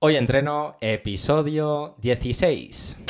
Hoy entreno episodio 16.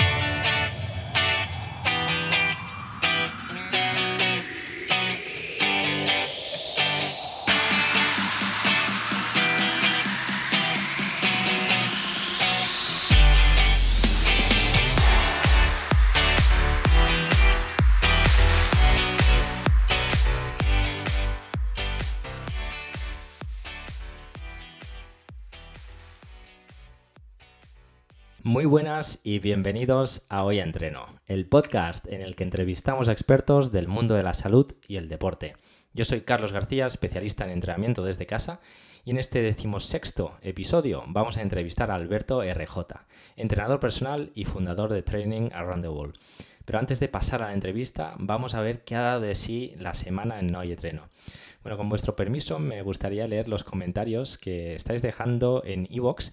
Y bienvenidos a Hoy Entreno, el podcast en el que entrevistamos a expertos del mundo de la salud y el deporte. Yo soy Carlos García, especialista en entrenamiento desde casa, y en este decimosexto episodio vamos a entrevistar a Alberto RJ, entrenador personal y fundador de Training Around the World. Pero antes de pasar a la entrevista, vamos a ver qué ha dado de sí la semana en Hoy Entreno. Bueno, con vuestro permiso, me gustaría leer los comentarios que estáis dejando en iVoox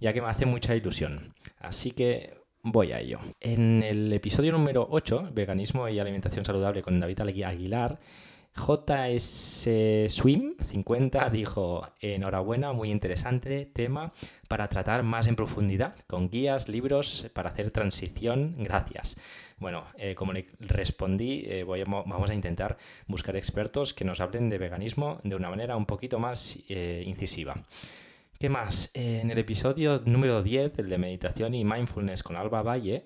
ya que me hace mucha ilusión. Así que voy a ello. En el episodio número 8, Veganismo y Alimentación Saludable con David Aguilar, JS Swim 50 dijo, enhorabuena, muy interesante tema para tratar más en profundidad, con guías, libros para hacer transición, gracias. Bueno, eh, como le respondí, eh, vamos a intentar buscar expertos que nos hablen de veganismo de una manera un poquito más eh, incisiva. ¿Qué más? en el episodio número 10, el de meditación y mindfulness con Alba Valle,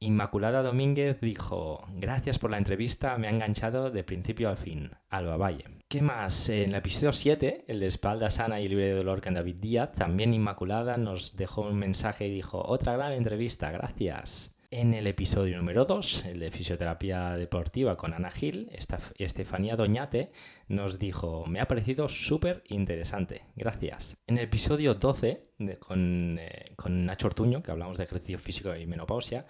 Inmaculada Domínguez dijo, gracias por la entrevista, me ha enganchado de principio a fin, Alba Valle. ¿Qué más? En el episodio 7, el de espalda sana y libre de dolor con David Díaz, también Inmaculada nos dejó un mensaje y dijo, otra gran entrevista, gracias. En el episodio número 2, el de fisioterapia deportiva con Ana Gil, Estefanía Doñate nos dijo, me ha parecido súper interesante, gracias. En el episodio 12, con, eh, con, Nacho Ortuño, que hablamos de ejercicio físico y menopausia,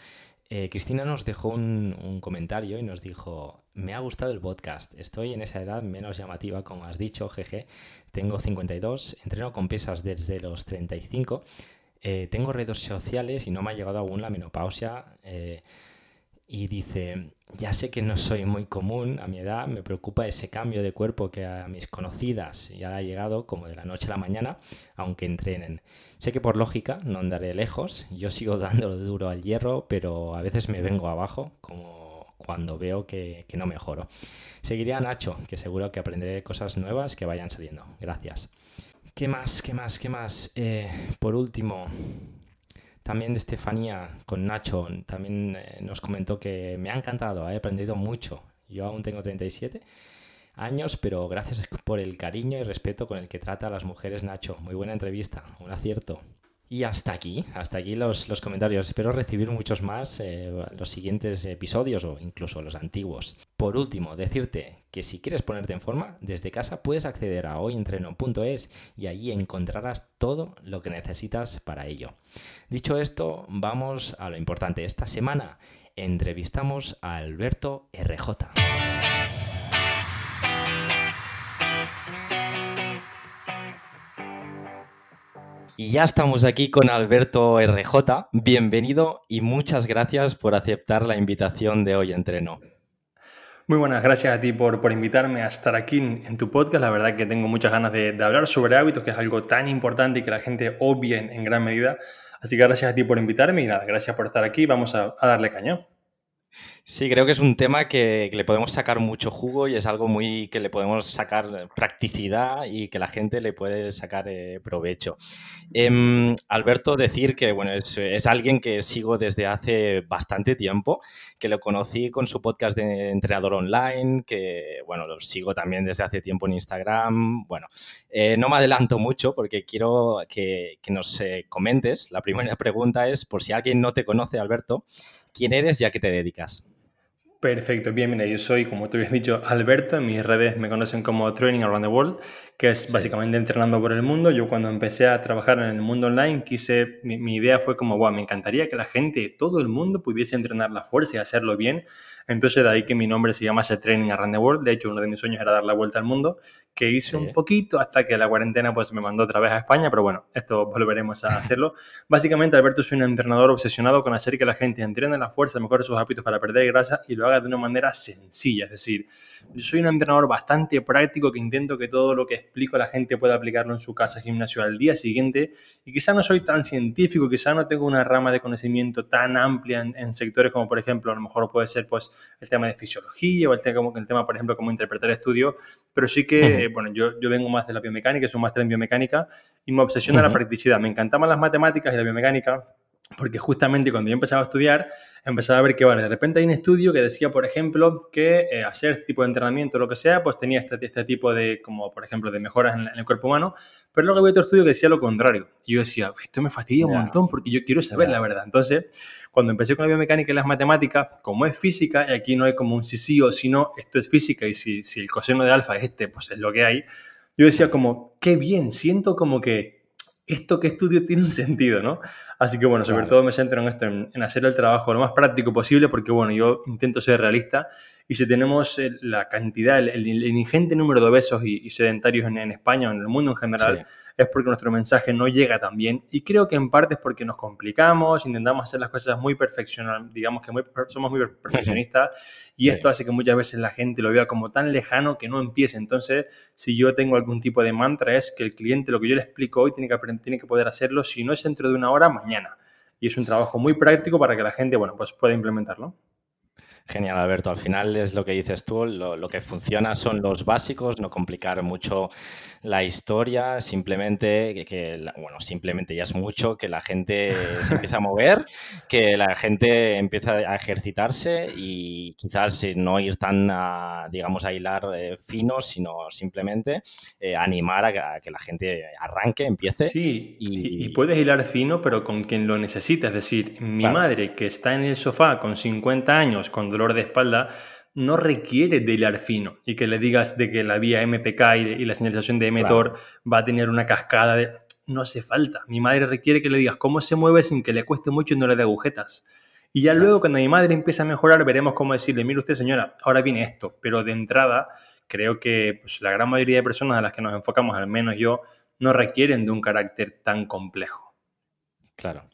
eh, Cristina nos dejó un, un, comentario y nos dijo, me ha gustado el podcast, estoy en esa edad menos llamativa, como has dicho, jeje, tengo 52, entreno con pesas desde los 35 eh, tengo redes sociales y no me ha llegado aún la menopausia. Eh, y dice, ya sé que no soy muy común a mi edad, me preocupa ese cambio de cuerpo que a mis conocidas ya ha llegado como de la noche a la mañana, aunque entrenen. Sé que por lógica no andaré lejos, yo sigo dando duro al hierro, pero a veces me vengo abajo, como cuando veo que, que no mejoro. Seguiré a Nacho, que seguro que aprenderé cosas nuevas que vayan saliendo. Gracias. ¿Qué más? ¿Qué más? ¿Qué más? Eh, por último, también de Estefanía con Nacho, también eh, nos comentó que me ha encantado, he aprendido mucho. Yo aún tengo 37 años, pero gracias por el cariño y respeto con el que trata a las mujeres Nacho. Muy buena entrevista, un acierto. Y hasta aquí, hasta aquí los, comentarios. Espero recibir muchos más eh, los siguientes episodios o incluso los antiguos. Por último, decirte que si quieres ponerte en forma, desde casa puedes acceder a hoyentreno.es y allí encontrarás todo lo que necesitas para ello. Dicho esto, vamos a lo importante. Esta semana entrevistamos a Alberto RJ. Y ya estamos aquí con Alberto RJ. Bienvenido y muchas gracias por aceptar la invitación de hoy entreno. Muy buenas, gracias a ti por, por invitarme a estar aquí en, tu podcast. La verdad que tengo muchas ganas de, hablar sobre hábitos, que es algo tan importante y que la gente obvia en, gran medida. Así que gracias a ti por invitarme y nada, gracias por estar aquí. Vamos a, a darle cañón. Sí, creo que es un tema que, le podemos sacar mucho jugo y es algo muy que le podemos sacar practicidad y que la gente le puede sacar eh, provecho. Em, Alberto, decir que bueno, es, alguien que sigo desde hace bastante tiempo, que lo conocí con su podcast de entrenador online, que bueno, lo sigo también desde hace tiempo en Instagram. Bueno, eh, no me adelanto mucho porque quiero que, que nos eh, comentes. La primera pregunta es, por si alguien no te conoce, Alberto, quién eres y a qué te dedicas. Perfecto, bien, mira, yo soy, como te habías dicho, Alberto, en mis redes me conocen como Training Around the World, que es básicamente entrenando por el mundo. Yo cuando empecé a trabajar en el mundo online, quise, mi, mi idea fue como, wow, me encantaría que la gente, todo el mundo pudiese entrenar la fuerza y hacerlo bien. Entonces de ahí que mi nombre se llama Training Around the World. De hecho, uno de mis sueños era dar la vuelta al mundo, que hice un poquito hasta que la cuarentena pues me mandó otra vez a España, pero bueno, esto volveremos a hacerlo. Básicamente, Alberto es un entrenador obsesionado con hacer que la gente entrene la fuerza, mejore sus hábitos para perder grasa y lo haga de una manera sencilla. Es decir, yo soy un entrenador bastante práctico que intento que todo lo que es explico a la gente puede aplicarlo en su casa gimnasio al día siguiente. Y quizá no soy tan científico, quizá no tengo una rama de conocimiento tan amplia en, sectores como por ejemplo a lo mejor puede ser pues el tema de fisiología o el tema, el tema por ejemplo como interpretar estudios, pero sí que, bueno, yo, yo vengo más de la biomecánica, soy un máster en biomecánica y me obsesiona la practicidad. Me encantaban las matemáticas y la biomecánica porque justamente cuando yo empezaba a estudiar empezaba a ver que, vale, de repente hay un estudio que decía, por ejemplo, que eh, hacer tipo de entrenamiento o lo que sea, pues tenía este, este, tipo de, como por ejemplo, de mejoras en, el cuerpo humano, pero luego había otro estudio que decía lo contrario. Y yo decía, esto me fastidia un montón porque yo quiero saber la verdad. Entonces, cuando empecé con la biomecánica y las matemáticas, como es física, y aquí no hay como un sí sí o si no, esto es física y si, si el coseno de alfa es este, pues es lo que hay, yo decía como, qué bien, siento como que esto que estudio tiene un sentido, ¿no? Así que bueno, sobre todo me centro en esto, en, hacer el trabajo lo más práctico posible, porque bueno, yo intento ser realista. Y si tenemos la cantidad, el, ingente número de obesos y, sedentarios en, España o en el mundo en general, es porque nuestro mensaje no llega tan bien y creo que en parte es porque nos complicamos, intentamos hacer las cosas muy perfeccional, digamos que somos muy perfeccionistas y esto hace que muchas veces la gente lo vea como tan lejano que no empiece. Entonces, si yo tengo algún tipo de mantra es que el cliente lo que yo le explico hoy tiene que, tiene que poder hacerlo, si no es dentro de una hora, mañana. Y es un trabajo muy práctico para que la gente, bueno, pues pueda implementarlo. Genial, Alberto. Al final es lo que dices tú, lo, que funciona son los básicos, no complicar mucho la historia, simplemente que, bueno, simplemente ya es mucho, que la gente se empieza a mover, que la gente empieza a ejercitarse y quizás no ir tan, a, digamos, a hilar eh, fino, sino simplemente eh, animar a, que la gente arranque, empiece. Sí, y, puedes hilar fino, pero con quien lo necesita. Es decir, mi madre que está en el sofá con 50 años, con dolor de espalda, no requiere de hilar fino y que le digas de que la vía MPK y, la señalización de mTOR va a tener una cascada de... No hace falta. Mi madre requiere que le digas cómo se mueve sin que le cueste mucho y no le dé agujetas. Y ya luego cuando mi madre empieza a mejorar veremos cómo decirle, mire usted señora, ahora viene esto. Pero de entrada creo que pues, la gran mayoría de personas a las que nos enfocamos, al menos yo, no requieren de un carácter tan complejo. Claro.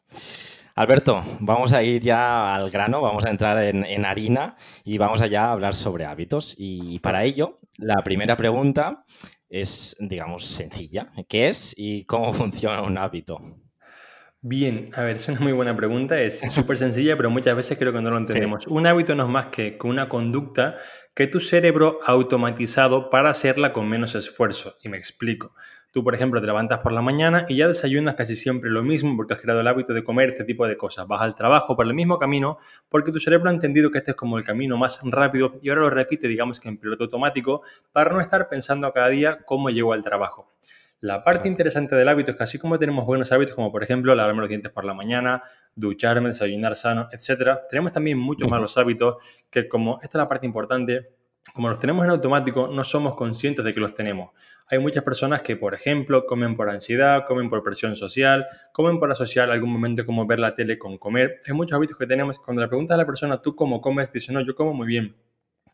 Alberto, vamos a ir ya al grano, vamos a entrar en, harina y vamos allá a hablar sobre hábitos. Y para ello, la primera pregunta es, digamos, sencilla. ¿Qué es y cómo funciona un hábito? Bien, a ver, es una muy buena pregunta, es súper sencilla, pero muchas veces creo que no lo entendemos. Un hábito no es más que una conducta que tu cerebro ha automatizado para hacerla con menos esfuerzo. Y me explico. Tú, por ejemplo, te levantas por la mañana y ya desayunas casi siempre lo mismo porque has creado el hábito de comer este tipo de cosas. Vas al trabajo por el mismo camino porque tu cerebro ha entendido que este es como el camino más rápido y ahora lo repite, digamos que en piloto automático, para no estar pensando cada día cómo llego al trabajo. La parte interesante del hábito es que así como tenemos buenos hábitos, como por ejemplo lavarme los dientes por la mañana, ducharme, desayunar sano, etc., tenemos también muchos malos hábitos que como esta es la parte importante, como los tenemos en automático, no somos conscientes de que los tenemos. Hay muchas personas que, por ejemplo, comen por ansiedad, comen por presión social, comen por asociar algún momento como ver la tele con comer. Hay muchos hábitos que tenemos. Cuando le preguntas a la persona, ¿tú cómo comes? Dice, no, yo como muy bien.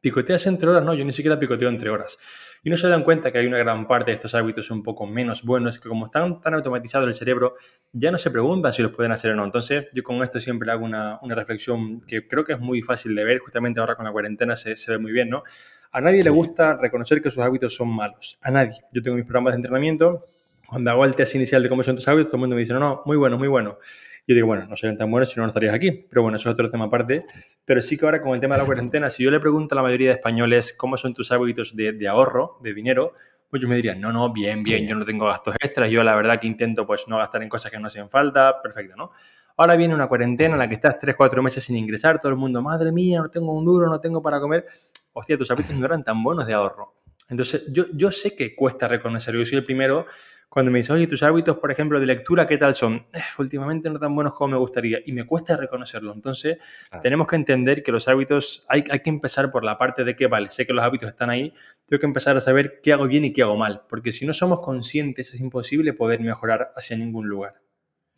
¿Picoteas entre horas? No, yo ni siquiera picoteo entre horas. Y no se dan cuenta que hay una gran parte de estos hábitos un poco menos buenos, que como están tan automatizados el cerebro, ya no se preguntan si los pueden hacer o no. Entonces, yo con esto siempre hago una, reflexión que creo que es muy fácil de ver, justamente ahora con la cuarentena se, se ve muy bien, ¿no? A nadie le gusta reconocer que sus hábitos son malos. A nadie. Yo tengo mis programas de entrenamiento. Cuando hago el test inicial de cómo son tus hábitos, todo el mundo me dice, no, no, muy bueno, muy bueno. Yo digo, bueno, no serían tan buenos si no, no estarías aquí. Pero bueno, eso es otro tema aparte. Pero sí que ahora con el tema de la cuarentena, si yo le pregunto a la mayoría de españoles cómo son tus hábitos de, ahorro, de dinero, pues yo me dirían, no, no, bien, bien, yo no tengo gastos extras, yo la verdad que intento pues no gastar en cosas que no hacen falta, perfecto, ¿no? Ahora viene una cuarentena en la que estás 3, 4 meses sin ingresar, todo el mundo, madre mía, no tengo un duro, no tengo para comer hostia, tus hábitos no eran tan buenos de ahorro. Entonces, yo, yo sé que cuesta reconocer. Yo soy el primero cuando me dice, oye, tus hábitos, por ejemplo, de lectura, ¿qué tal son? Eh, últimamente no tan buenos como me gustaría. Y me cuesta reconocerlo. Entonces, tenemos que entender que los hábitos, hay, hay, que empezar por la parte de que, vale, sé que los hábitos están ahí, tengo que empezar a saber qué hago bien y qué hago mal. Porque si no somos conscientes, es imposible poder mejorar hacia ningún lugar.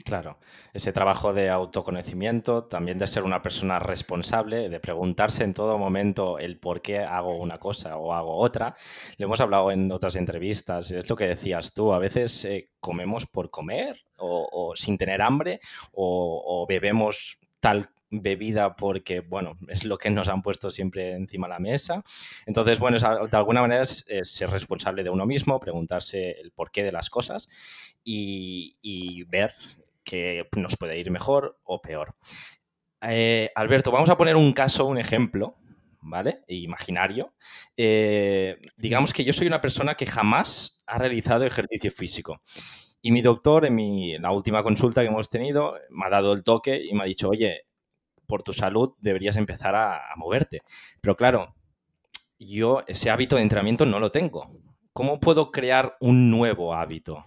Claro, ese trabajo de autoconocimiento, también de ser una persona responsable, de preguntarse en todo momento el por qué hago una cosa o hago otra. Le hemos hablado en otras entrevistas, es lo que decías tú, a veces eh, comemos por comer o, sin tener hambre o, bebemos tal bebida porque, bueno, es lo que nos han puesto siempre encima de la mesa. Entonces, bueno, de alguna manera es, ser responsable de uno mismo, preguntarse el porqué de las cosas y, ver que nos puede ir mejor o peor. Eh, Alberto, vamos a poner un caso, un ejemplo, ¿vale? Imaginario. Eh, digamos que yo soy una persona que jamás ha realizado ejercicio físico. Y mi doctor, en, la última consulta que hemos tenido, me ha dado el toque y me ha dicho, oye, por tu salud deberías empezar a, moverte. Pero claro, yo ese hábito de entrenamiento no lo tengo. ¿Cómo puedo crear un nuevo hábito?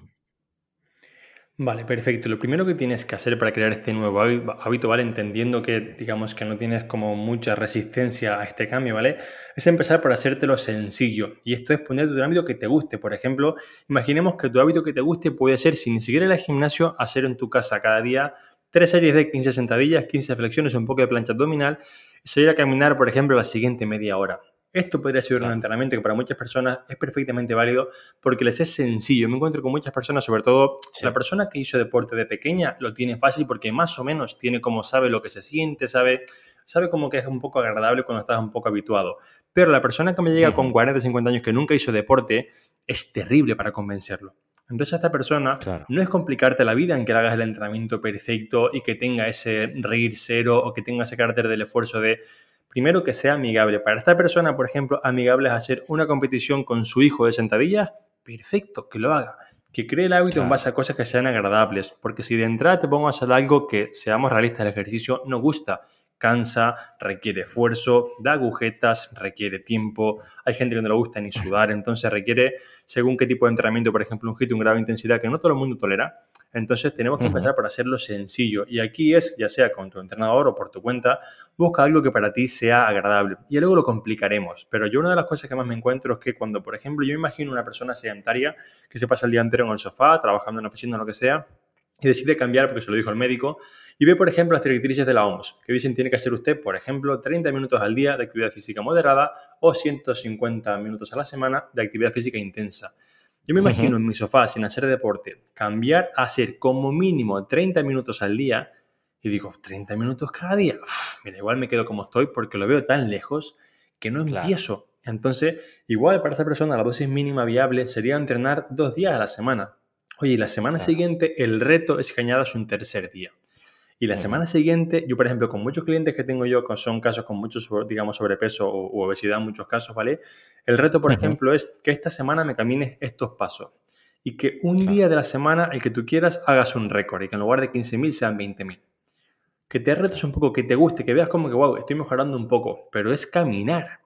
Vale, perfecto. Lo primero que tienes que hacer para crear este nuevo hábito, ¿vale? Entendiendo que, digamos, que no tienes como mucha resistencia a este cambio, ¿vale? Es empezar por hacértelo sencillo. Y esto es ponerte un hábito que te guste. Por ejemplo, imaginemos que tu hábito que te guste puede ser, sin ni siquiera ir al gimnasio, hacer en tu casa cada día tres series de 15 sentadillas, 15 flexiones, un poco de plancha abdominal, y salir a caminar, por ejemplo, la siguiente media hora. Esto podría ser un entrenamiento que para muchas personas es perfectamente válido porque les es sencillo. Me encuentro con muchas personas, sobre todo la persona que hizo deporte de pequeña lo tiene fácil porque más o menos tiene como sabe lo que se siente, sabe, sabe como que es un poco agradable cuando estás un poco habituado. Pero la persona que me llega con 40, 50 años que nunca hizo deporte, es terrible para convencerlo. Entonces a esta persona no es complicarte la vida en que le hagas el entrenamiento perfecto y que tenga ese reír cero o que tenga ese carácter del esfuerzo de, primero, que sea amigable. Para esta persona, por ejemplo, amigable es hacer una competición con su hijo de sentadillas, perfecto, que lo haga. Que cree el hábito en base a cosas que sean agradables. Porque si de entrada te pongo a hacer algo que, seamos realistas, el ejercicio no gusta, cansa, requiere esfuerzo, da agujetas, requiere tiempo. Hay gente que no le gusta ni sudar, entonces requiere, según qué tipo de entrenamiento, por ejemplo, un hit, un grado de intensidad que no todo el mundo tolera. Entonces tenemos que empezar por hacerlo sencillo. Y aquí es, ya sea con tu entrenador o por tu cuenta, busca algo que para ti sea agradable. Y luego lo complicaremos. Pero yo una de las cosas que más me encuentro es que cuando, por ejemplo, yo imagino una persona sedentaria que se pasa el día entero en el sofá, trabajando en la oficina o lo que sea, y decide cambiar porque se lo dijo el médico y ve, por ejemplo, las directrices de la OMS que dicen tiene que hacer usted, por ejemplo, 30 minutos al día de actividad física moderada o 150 minutos a la semana de actividad física intensa. Yo me imagino en mi sofá sin hacer deporte, cambiar a hacer como mínimo 30 minutos al día y digo, 30 minutos cada día. mira, igual me quedo como estoy porque lo veo tan lejos que no empiezo. Entonces, igual para esa persona la dosis mínima viable sería entrenar dos días a la semana. Oye, y la semana siguiente el reto es que añadas un tercer día. Y la semana siguiente, yo por ejemplo, con muchos clientes que tengo yo, que son casos con mucho, digamos, sobrepeso o, obesidad en muchos casos, ¿vale? El reto, por ejemplo, es que esta semana me camines estos pasos y que un día de la semana, el que tú quieras, hagas un récord y que en lugar de 15.000 sean 20.000. Que te retos un poco, que te guste, que veas como que, wow, estoy mejorando un poco, pero es caminar.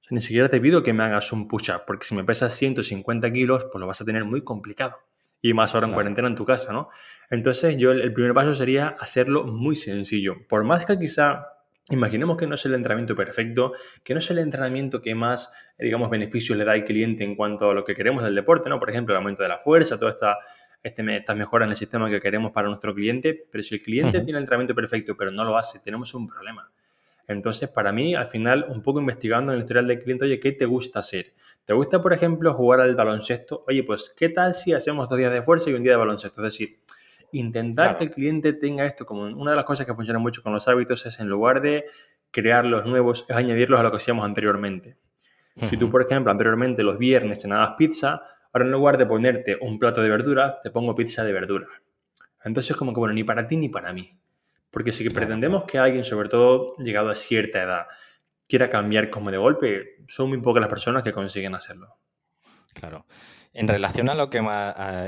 O sea, ni siquiera te pido que me hagas un push-up, porque si me pesas 150 kilos, pues lo vas a tener muy complicado y más ahora en cuarentena en tu casa, ¿no? Entonces yo el, primer paso sería hacerlo muy sencillo. Por más que quizá Imaginemos que no es el entrenamiento perfecto, que no es el entrenamiento que más, digamos, beneficios le da al cliente en cuanto a lo que queremos del deporte, ¿no? Por ejemplo, el aumento de la fuerza, toda esta, este, esta mejora en el sistema que queremos para nuestro cliente. Pero si el cliente tiene el entrenamiento perfecto, pero no lo hace, tenemos un problema. Entonces, para mí, al final, un poco investigando en el historial del cliente, oye, ¿qué te gusta hacer? ¿Te gusta, por ejemplo, jugar al baloncesto? Oye, pues, ¿qué tal si hacemos dos días de fuerza y un día de baloncesto? Es decir, intentar que el cliente tenga esto como una de las cosas que funciona mucho con los hábitos es en lugar de crear los nuevos, es añadirlos a lo que hacíamos anteriormente. Si tú, por ejemplo, anteriormente los viernes cenabas pizza, ahora en lugar de ponerte un plato de verdura, te pongo pizza de verdura. Entonces es como que, bueno, ni para ti ni para mí. Porque si pretendemos que alguien, sobre todo llegado a cierta edad, quiera cambiar como de golpe, son muy pocas las personas que consiguen hacerlo. Claro. En relación a lo que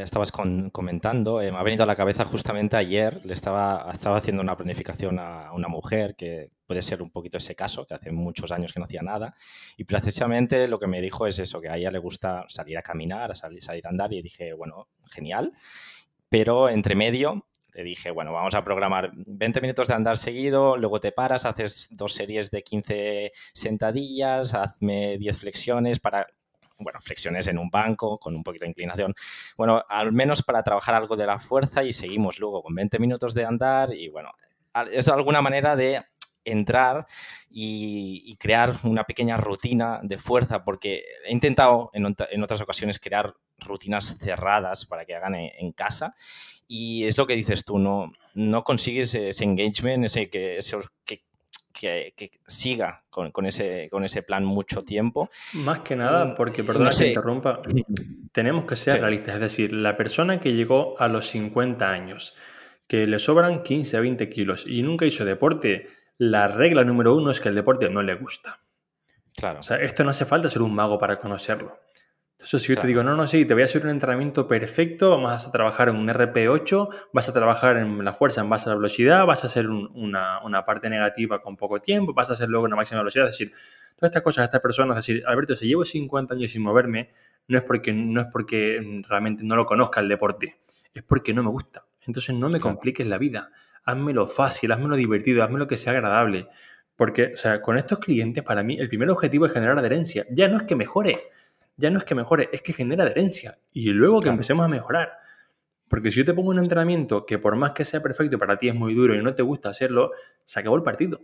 estabas comentando, eh, me ha venido a la cabeza justamente ayer, le estaba, haciendo una planificación a una mujer que puede ser un poquito ese caso, que hace muchos años que no hacía nada, y precisamente lo que me dijo es eso, que a ella le gusta salir a caminar, a salir a andar, y dije, bueno, genial, pero entre medio te dije, bueno, vamos a programar 20 minutos de andar seguido, luego te paras, haces dos series de 15 sentadillas, hazme 10 flexiones para, bueno, flexiones en un banco con un poquito de inclinación. Bueno, al menos para trabajar algo de la fuerza y seguimos luego con 20 minutos de andar y bueno, es alguna manera de entrar y, crear una pequeña rutina de fuerza, porque he intentado en, otras ocasiones crear rutinas cerradas para que hagan en casa y es lo que dices tú, no, no consigues ese engagement, ese que, que, siga con, ese, con ese plan mucho tiempo. Más que nada, mm, porque, perdona que interrumpa, tenemos que ser realistas. Es decir, la persona que llegó a los 50 años, que le sobran 15 a 20 kilos y nunca hizo deporte, la regla número uno es que el deporte no le gusta. Claro. O sea, esto no hace falta ser un mago para conocerlo. Entonces, si yo te digo, no, no, sí, te voy a hacer un entrenamiento perfecto, vamos a trabajar en un RP8, vas a trabajar en la fuerza en base a la velocidad, vas a hacer una, una, parte negativa con poco tiempo, vas a hacer luego una máxima velocidad, es decir, todas estas cosas, estas personas, es decir, Alberto, si llevo 50 años sin moverme, no es porque, no es porque realmente no lo conozca el deporte, es porque no me gusta. Entonces no me compliques la vida, házmelo fácil, házmelo divertido, házmelo que sea agradable. Porque, o sea, con estos clientes, para mí, el primer objetivo es generar adherencia. Ya no es que mejore, ya no es que mejore, es que genera adherencia. Y luego que empecemos a mejorar. Porque si yo te pongo un entrenamiento que por más que sea perfecto para ti es muy duro y no te gusta hacerlo, se acabó el partido.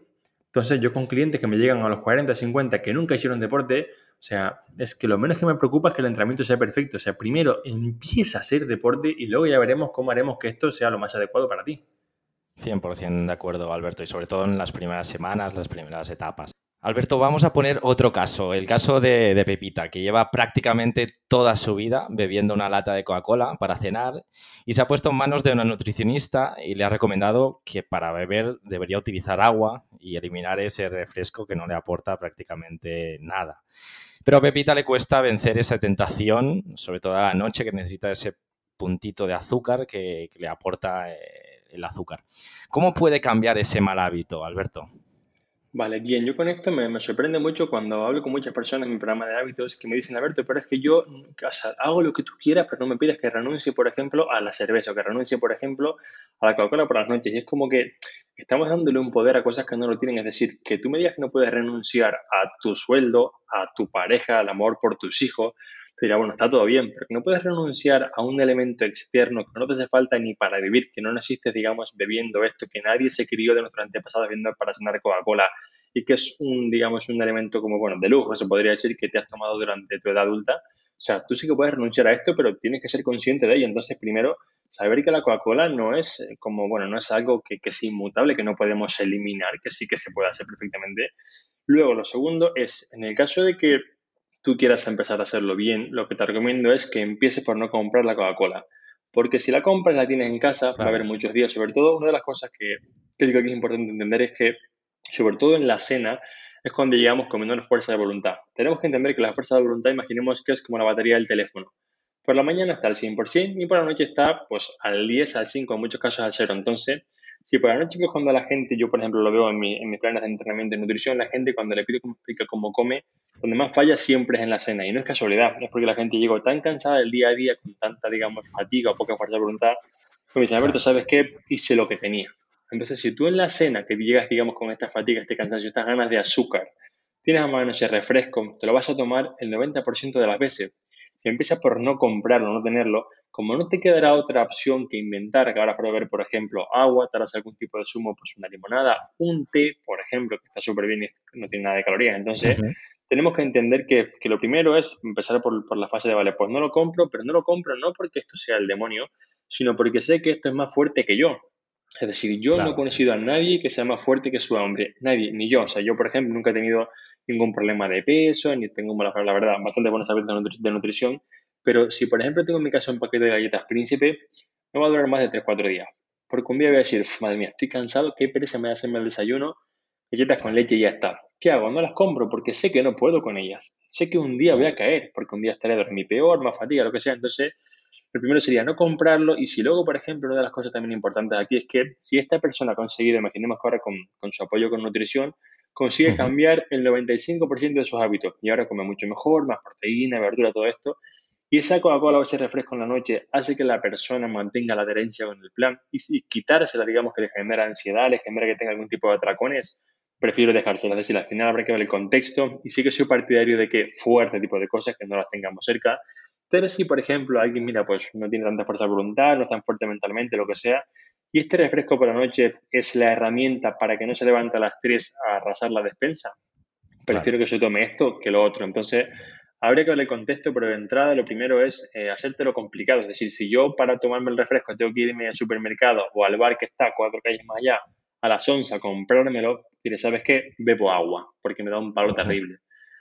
Entonces yo con clientes que me llegan a los 40, 50, que nunca hicieron deporte, o sea, es que lo menos que me preocupa es que el entrenamiento sea perfecto. O sea, primero empieza a hacer deporte y luego ya veremos cómo haremos que esto sea lo más adecuado para ti. 100% de acuerdo, Alberto, y sobre todo en las primeras semanas, las primeras etapas. Alberto, vamos a poner otro caso, el caso de, Pepita, que lleva prácticamente toda su vida bebiendo una lata de Coca-Cola para cenar y se ha puesto en manos de una nutricionista y le ha recomendado que para beber debería utilizar agua y eliminar ese refresco que no le aporta prácticamente nada. Pero a Pepita le cuesta vencer esa tentación, sobre todo a la noche, que necesita ese puntito de azúcar que, le aporta eh, el azúcar. ¿Cómo puede cambiar ese mal hábito, Alberto? Vale, bien, yo con esto me, sorprende mucho cuando hablo con muchas personas en mi programa de hábitos que me dicen, Alberto, pero es que yo hago lo que tú quieras, pero no me pides que renuncie, por ejemplo, a la cerveza o que renuncie, por ejemplo, a la Coca-Cola por las noches. Y es como que estamos dándole un poder a cosas que no lo tienen. Es decir, que tú me digas que no puedes renunciar a tu sueldo, a tu pareja, al amor por tus hijos, te dirá, bueno, está todo bien, pero que no puedes renunciar a un elemento externo que no te hace falta ni para vivir, que no naciste, digamos, bebiendo esto, que nadie se crió de nuestros antepasados viendo para cenar Coca-Cola y que es un, digamos, un elemento como, bueno, de lujo, se podría decir, que te has tomado durante tu edad adulta. O sea, tú sí que puedes renunciar a esto, pero tienes que ser consciente de ello. Entonces, primero, saber que la Coca-Cola no es eh, como, bueno, no es algo que, que, es inmutable, que no podemos eliminar, que sí que se puede hacer perfectamente. Luego, lo segundo es, en el caso de que tú quieras empezar a hacerlo bien, lo que te recomiendo es que empieces por no comprar la Coca-Cola. Porque si la compras la tienes en casa, va a haber muchos días. Sobre todo, una de las cosas que, que digo que es importante entender es que, sobre todo en la cena, es cuando llegamos comiendo una fuerza de voluntad. Tenemos que entender que la fuerza de voluntad, imaginemos que es como la batería del teléfono. Por la mañana está al 100% y por la noche está pues al 10, al 5, en muchos casos al 0. Entonces, si por la noche que cuando la gente, yo por ejemplo lo veo en, mi, en mis planes de entrenamiento de nutrición, la gente cuando le pido que me explique cómo come, donde más falla siempre es en la cena. Y no es casualidad, es porque la gente llegó tan cansada del día a día, con tanta, digamos, fatiga o poca fuerza de voluntad, que me dice, Alberto, ¿sabes qué? Hice lo que tenía. Entonces, si tú en la cena, que llegas, digamos, con esta fatiga, este cansancio, estas ganas de azúcar, tienes a mano ese refresco, te lo vas a tomar el 90% de las veces. Si empiezas por no comprarlo, no tenerlo, como no te quedará otra opción que inventar, que ahora para ver, por ejemplo, agua, te harás algún tipo de zumo, pues una limonada, un té, por ejemplo, que está súper bien y no tiene nada de calorías. Entonces, tenemos que entender que, que, lo primero es empezar por, por, la fase de, vale, pues no lo compro, pero no lo compro no porque esto sea el demonio, sino porque sé que esto es más fuerte que yo. Es decir, yo no he conocido a nadie que sea más fuerte que su hombre, nadie, ni yo. O sea, yo, por ejemplo, nunca he tenido ningún problema de peso, ni tengo, la, la verdad, bastante buenas habilidades de nutrición, pero si, por ejemplo, tengo en mi casa un paquete de galletas príncipe, no va a durar más de 3-4 días. Porque un día voy a decir, madre mía, estoy cansado, qué pereza me a hacerme el desayuno, galletas con leche y ya está. ¿Qué hago? No las compro porque sé que no puedo con ellas. Sé que un día voy a caer, porque un día estaré dormir peor, más fatiga, lo que sea. Entonces, lo primero sería no comprarlo. Y si luego, por ejemplo, una de las cosas también importantes aquí es que si esta persona ha conseguido, imaginemos que ahora con, con su apoyo con nutrición, consigue cambiar el 95% de sus hábitos y ahora come mucho mejor, más proteína, verdura, todo esto. Y esa Coca-Cola o ese refresco en la noche hace que la persona mantenga la adherencia con el plan y, y quitársela, digamos, que le genera ansiedad, le genera que tenga algún tipo de atracones, prefiero dejársela. Es decir, al final habrá que ver el contexto y sí que soy partidario de que fuerte tipo de cosas que no las tengamos cerca. Pero si, por ejemplo, alguien, mira, pues no tiene tanta fuerza de voluntad, no es tan fuerte mentalmente, lo que sea, y este refresco por la noche es la herramienta para que no se levante a las 3 a arrasar la despensa, prefiero que se tome esto que lo otro. Entonces, habría que el contexto, pero de entrada lo primero es eh, hacértelo complicado. Es decir, si yo para tomarme el refresco tengo que irme al supermercado o al bar que está cuatro calles más allá, a las 11 a comprármelo, y ¿sabes qué? Bebo agua, porque me da un palo terrible.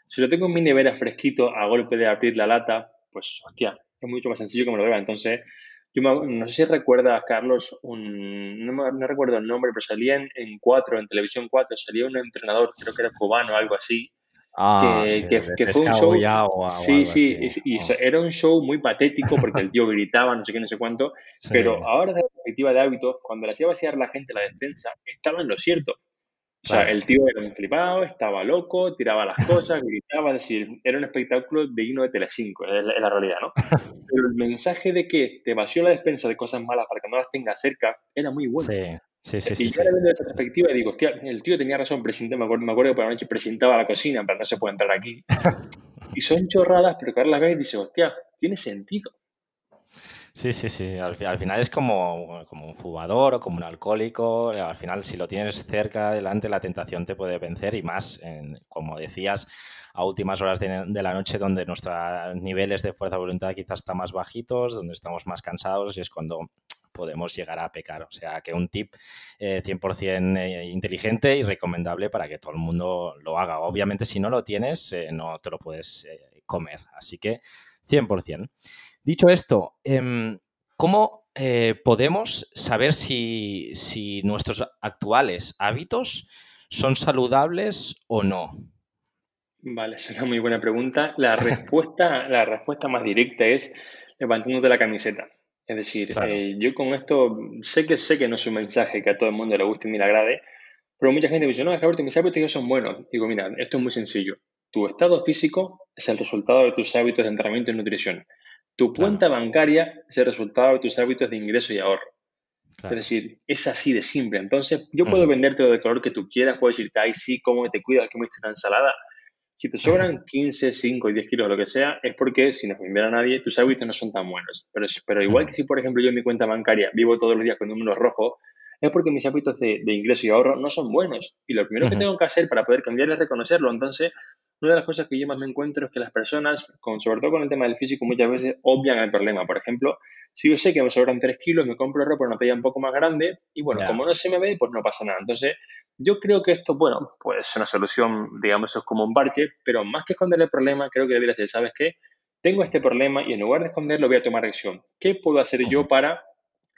Si lo tengo en mi nevera fresquito a golpe de abrir la lata, pues, hostia, es mucho más sencillo que me lo beba. Entonces, yo no sé si recuerdas, Carlos, un, no, recuerdo el nombre, pero salía en, en 4, en televisión 4, salía un entrenador, creo que era cubano o algo así, Ah, que, fue un show. sí, sí, y, ah. era un show muy patético porque el tío gritaba, no sé qué, no sé cuánto. Pero ahora, desde la perspectiva de hábitos, cuando le hacía vaciar la gente la defensa, estaba en lo cierto. O sea, el tío era un flipado, estaba loco, tiraba las cosas, gritaba, es decir, era un espectáculo digno de Telecinco, es la, la realidad, ¿no? Pero el mensaje de que te vació la despensa de cosas malas para que no las tengas cerca era muy bueno. Sí. Sí, sí, y yo le veo esa perspectiva y digo, hostia, el tío tenía razón, me, acuerdo, me acuerdo que por la noche presentaba la cocina, pero no se puede entrar aquí. y son chorradas, pero que ahora las ves y dices, hostia, tiene sentido. Sí, sí, sí. Al, final es como, como, un fumador o como un alcohólico. Al final, si lo tienes cerca, delante, la tentación te puede vencer y más, en, como decías, a últimas horas de, de, la noche donde nuestros niveles de fuerza de voluntad quizás están más bajitos, donde estamos más cansados y es cuando podemos llegar a pecar. O sea que un tip 100% eh, eh, inteligente y recomendable para que todo el mundo lo haga. Obviamente si no lo tienes, eh, no te lo puedes comer. Así que 100%. Dicho esto, em, ¿cómo podemos saber si, si nuestros actuales hábitos son saludables o no? Vale, es una muy buena pregunta. La respuesta, la respuesta más directa es levantándote la camiseta. Es decir, eh, yo con esto sé que sé que no es un mensaje que a todo el mundo le guste ni le agrade, pero mucha gente me dice, no, es que mis hábitos son buenos. Digo, mira, esto es muy sencillo. Tu estado físico es el resultado de tus hábitos de entrenamiento y nutrición. Tu cuenta bancaria es el resultado de tus hábitos de ingreso y ahorro. Es decir, es así de simple. Entonces, yo puedo venderte lo de color que tú quieras, puedo decirte, ay, sí, cómo te cuidas, que me una ensalada. Si te sobran 15, 5 y 10 kilos, lo que sea, es porque, si no me a nadie, tus hábitos no son tan buenos. Pero, pero igual que si, por ejemplo, yo en mi cuenta bancaria vivo todos los días con números rojos, es porque mis hábitos de, ingreso y ahorro no son buenos. Y lo primero que tengo que hacer para poder cambiar es reconocerlo. Entonces, una de las cosas que yo más me encuentro es que las personas, con, sobre todo con el tema del físico, muchas veces obvian el problema. Por ejemplo, si yo sé que me sobran 3 kilos, me compro ropa en una talla un poco más grande y bueno, como no se me ve, pues no pasa nada. Entonces, yo creo que esto, bueno, pues una solución, digamos, es como un parche, pero más que esconder el problema, creo que debería ser, ¿sabes qué? Tengo este problema y en lugar de esconderlo voy a tomar acción. ¿Qué puedo hacer yo para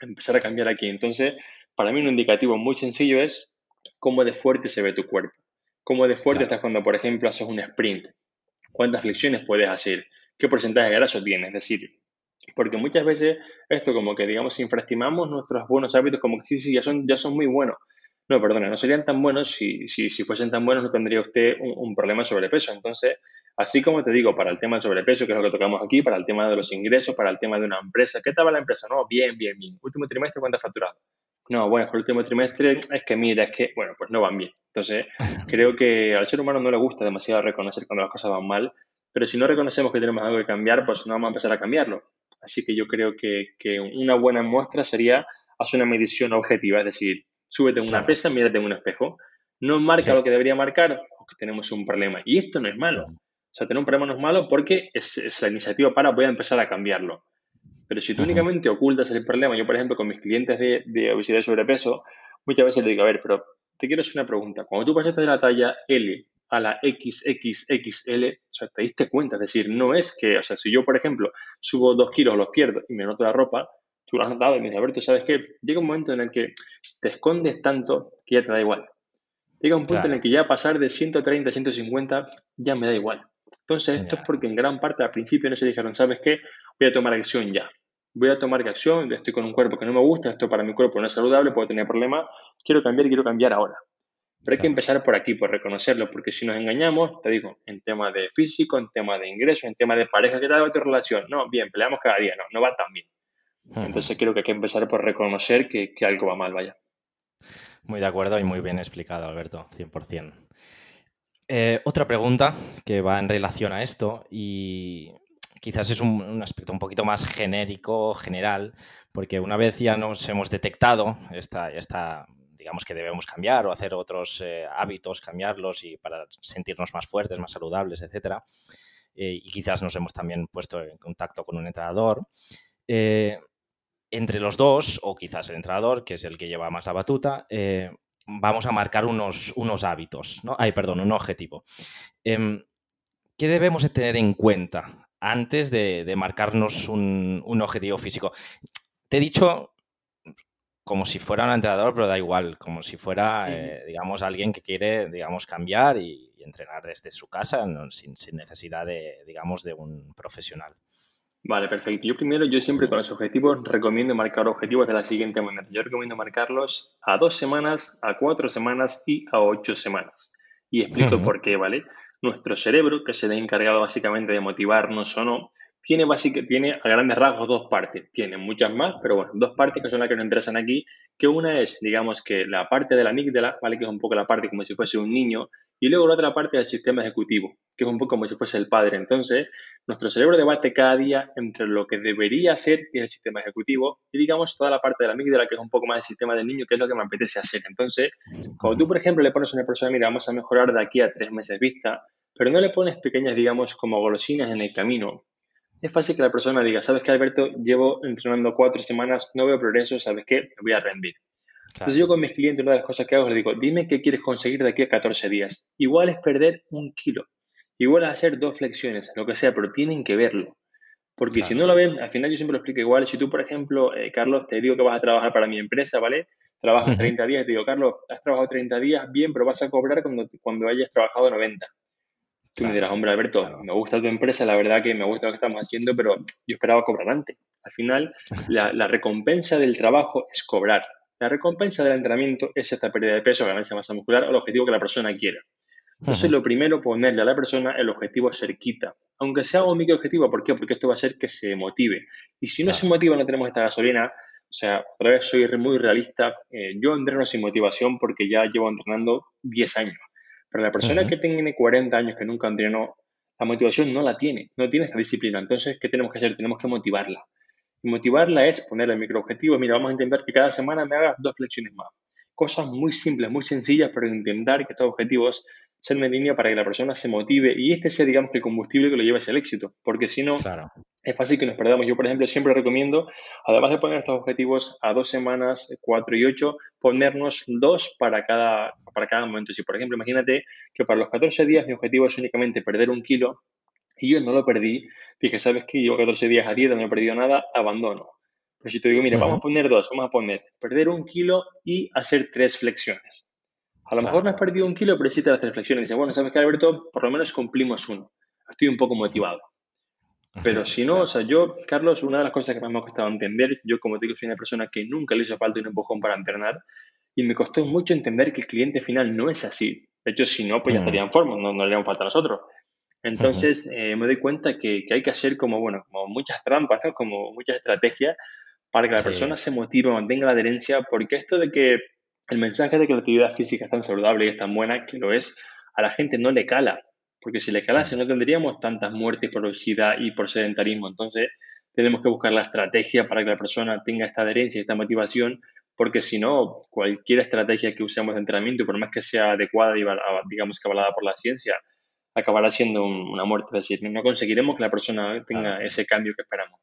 empezar a cambiar aquí? Entonces, para mí un indicativo muy sencillo es cómo de fuerte se ve tu cuerpo. Cómo de fuerte estás cuando, por ejemplo, haces un sprint. ¿Cuántas flexiones puedes hacer? ¿Qué porcentaje de graso tienes? Es decir, porque muchas veces esto como que, digamos, infraestimamos nuestros buenos hábitos como que sí, sí, ya son, ya son muy buenos. No, perdona, no serían tan buenos si, si, si fuesen tan buenos no tendría usted un, problema de sobrepeso. Entonces, así como te digo, para el tema del sobrepeso, que es lo que tocamos aquí, para el tema de los ingresos, para el tema de una empresa, ¿qué tal va la empresa? No, bien, bien, bien. Último trimestre, ¿cuánto ha facturado? No, bueno, el último trimestre es que mira, es que, bueno, pues no van bien. Entonces, creo que al ser humano no le gusta demasiado reconocer cuando las cosas van mal, pero si no reconocemos que tenemos algo que cambiar, pues no vamos a empezar a cambiarlo. Así que yo creo que, que una buena muestra sería hacer una medición objetiva, es decir, súbete en una pesa, mírate en un espejo. No marca lo que debería marcar, porque tenemos un problema. Y esto no es malo. O sea, tener un problema no es malo porque es, la iniciativa para voy a empezar a cambiarlo. Pero si tú únicamente ocultas el problema, yo por ejemplo con mis clientes de, obesidad y sobrepeso, muchas veces les digo, a ver, pero te quiero hacer una pregunta. Cuando tú pasaste de la talla L a la XXXL, o sea, te diste cuenta, es decir, no es que, o sea, si yo por ejemplo subo dos kilos, los pierdo y me noto la ropa, tú lo has notado y me dices, Alberto, ¿sabes qué? Llega un momento en el que te escondes tanto que ya te da igual. Llega un punto en el que ya pasar de 130 a 150 ya me da igual. Entonces, esto es porque en gran parte al principio no se dijeron, ¿sabes qué? Voy a tomar acción ya. Voy a tomar acción, estoy con un cuerpo que no me gusta, esto para mi cuerpo no es saludable, puedo tener problemas, quiero cambiar y quiero cambiar ahora. Pero hay que empezar por aquí, por reconocerlo, porque si nos engañamos, te digo, en tema de físico, en tema de ingreso, en tema de pareja, ¿qué tal va tu relación? No, bien, peleamos cada día, no, no va tan bien. Entonces creo que hay que empezar por reconocer que, que algo va mal, vaya. Muy de acuerdo y muy bien explicado, Alberto, 100%. Eh, otra pregunta que va en relación a esto y quizás es un, aspecto un poquito más genérico, general, porque una vez ya nos hemos detectado esta, esta digamos que debemos cambiar o hacer otros eh, hábitos, cambiarlos y para sentirnos más fuertes, más saludables, etcétera. eh, y quizás nos hemos también puesto en contacto con un entrenador. Eh, entre los dos, o quizás el entrenador, que es el que lleva más la batuta, vamos a marcar unos, unos hábitos, ¿no? Ay, perdón, un objetivo. Em, ¿Qué debemos de tener en cuenta antes de, marcarnos un, objetivo físico? Te he dicho como si fuera un entrenador, pero da igual, como si fuera, eh, digamos, alguien que quiere, digamos, cambiar y, entrenar desde su casa sin, necesidad de, digamos, de un profesional. Vale, perfecto. Yo primero, yo siempre con los objetivos recomiendo marcar objetivos de la siguiente manera. Yo recomiendo marcarlos a dos semanas, a cuatro semanas y a ocho semanas. Y explico por qué, ¿vale? Nuestro cerebro, que se le ha encargado básicamente de motivarnos o no, tiene, tiene a grandes rasgos dos partes. Tiene muchas más, pero bueno, dos partes que son las que nos interesan aquí, que una es, digamos, que la parte de la amígdala, ¿vale? Que es un poco la parte como si fuese un niño, y luego la otra parte del sistema ejecutivo, que es un poco como si fuese el padre. Entonces, nuestro cerebro debate cada día entre lo que debería ser, que el sistema ejecutivo, y digamos toda la parte de la amígdala, que es un poco más el sistema del niño, que es lo que me apetece hacer. Entonces, cuando tú, por ejemplo, le pones a una persona, mira, vamos a mejorar de aquí a tres meses vista, pero no le pones pequeñas, digamos, como golosinas en el camino, es fácil que la persona diga, ¿sabes qué, Alberto? Llevo entrenando cuatro semanas, no veo progreso, ¿sabes qué? Me voy a rendir. Entonces yo con mis clientes, una de las cosas que hago, les digo, dime qué quieres conseguir de aquí a 14 días. Igual es perder un kilo, igual es hacer dos flexiones, lo que sea, pero tienen que verlo. Porque si no lo ven, al final yo siempre lo explico igual. Si tú, por ejemplo, eh, Carlos, te digo que vas a trabajar para mi empresa, ¿vale? Trabajas 30 días, te digo, Carlos, has trabajado 30 días, bien, pero vas a cobrar cuando, cuando hayas trabajado 90. Tú me dirás, hombre, Alberto, me gusta tu empresa, la verdad que me gusta lo que estamos haciendo, pero yo esperaba cobrar antes. Al final, la, la recompensa del trabajo es cobrar. La recompensa del entrenamiento es esta pérdida de peso, ganancia de masa muscular o el objetivo que la persona quiera. Entonces, lo primero, ponerle a la persona el objetivo cerquita. Aunque sea un micro objetivo, ¿por qué? Porque esto va a hacer que se motive. Y si no se motiva, no tenemos esta gasolina. O sea, otra vez soy muy realista. Eh, yo entreno sin motivación porque ya llevo entrenando 10 años. Pero la persona que tiene 40 años que nunca entrenó, la motivación no la tiene, no tiene esta disciplina. Entonces, ¿qué tenemos que hacer? Tenemos que motivarla. Y motivarla es ponerle microobjetivos. Mira, vamos a intentar que cada semana me hagas dos flexiones más. Cosas muy simples, muy sencillas, pero intentar que estos objetivos sean en línea para que la persona se motive y este sea, digamos, el combustible que lo lleve hacia el éxito. Porque si no, es fácil que nos perdamos. Yo, por ejemplo, siempre recomiendo, además de poner estos objetivos a dos semanas, cuatro y ocho, ponernos dos para cada, para cada momento. Si, por ejemplo, imagínate que para los 14 días mi objetivo es únicamente perder un kilo y yo no lo perdí, dije, ¿sabes qué? Llevo 14 días a dieta, no he perdido nada, abandono. Pero si te digo, mira, vamos a poner dos, vamos a poner perder un kilo y hacer tres flexiones. A lo mejor no has perdido un kilo, pero sí te las tres flexiones. Dice, bueno, ¿sabes qué, Alberto? Por lo menos cumplimos uno. Estoy un poco motivado. Pero si no, o sea, yo, Carlos, una de las cosas que más me ha costado entender, yo como te digo, soy una persona que nunca le hizo falta un empujón para entrenar y me costó mucho entender que el cliente final no es así. De hecho, si no, pues ya mm. estaría en forma, no, no le harían falta a nosotros. Entonces eh, me doy cuenta que, que, hay que hacer como, bueno, como muchas trampas, ¿no? como muchas estrategias para que la persona se motive, mantenga la adherencia, porque esto de que el mensaje de que la actividad física es tan saludable y es tan buena, que lo es, a la gente no le cala, porque si le calase no tendríamos tantas muertes por obesidad y por sedentarismo. Entonces tenemos que buscar la estrategia para que la persona tenga esta adherencia y esta motivación, porque si no, cualquier estrategia que usemos de entrenamiento, por más que sea adecuada y digamos que avalada por la ciencia, acabará siendo una muerte. Es decir, no conseguiremos que la persona tenga ese cambio que esperamos.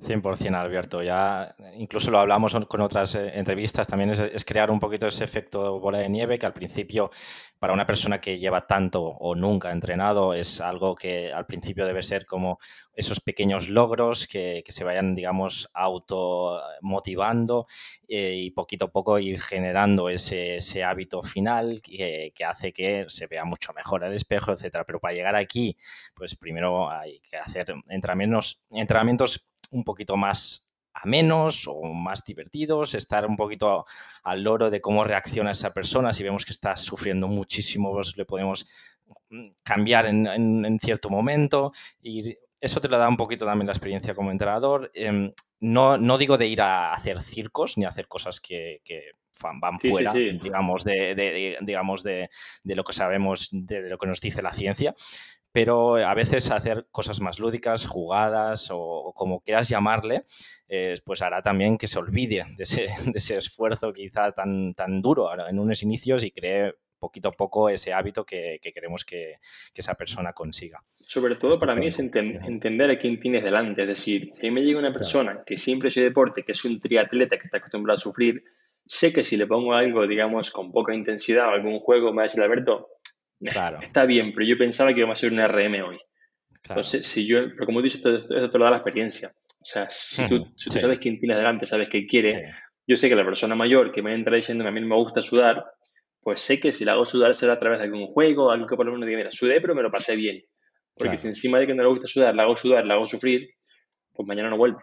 100% Alberto, ya incluso lo hablamos con otras eh, entrevistas, también es, crear un poquito ese efecto bola de nieve que al principio para una persona que lleva tanto o nunca entrenado es algo que al principio debe ser como esos pequeños logros que, se vayan, digamos, auto motivando eh, y poquito a poco ir generando ese, hábito final que, que, hace que se vea mucho mejor el espejo, etcétera. Pero para llegar aquí, pues primero hay que hacer entrenamientos, entrenamientos un poquito más a menos o más divertidos, estar un poquito al loro de cómo reacciona esa persona. Si vemos que está sufriendo muchísimo, pues le podemos mm, cambiar en, cierto momento y eso te lo da un poquito también la experiencia como entrenador. Em, no, no, digo de ir a hacer circos ni a hacer cosas que, van fuera, digamos, de, digamos de, de, lo que sabemos, de lo que nos dice la ciencia, pero a veces hacer cosas más lúdicas, jugadas o, como quieras llamarle, eh, pues hará también que se olvide de ese, esfuerzo quizá tan, tan duro en unos inicios y cree poquito a poco ese hábito que, queremos que, esa persona consiga. Sobre todo para mí es entender a quién tienes delante. Es decir, si me llega una persona que siempre hace deporte, que es un triatleta que está acostumbrado a sufrir, sé que si le pongo algo, digamos, con poca intensidad o algún juego, me va a decir Alberto, claro. está bien, pero yo pensaba que íbamos a hacer un RM hoy. Entonces, si yo, pero como dices, eso te lo da la experiencia. O sea, si tú, sabes quién tienes delante, sabes qué quiere, yo sé que la persona mayor que me entra diciendo a mí me gusta sudar, pues sé que si la hago sudar será a través de algún juego, algo que por lo menos diga, mira, sudé, pero me lo pasé bien. Porque si encima de que no le gusta sudar, la hago sudar, la hago sufrir, pues mañana no vuelve.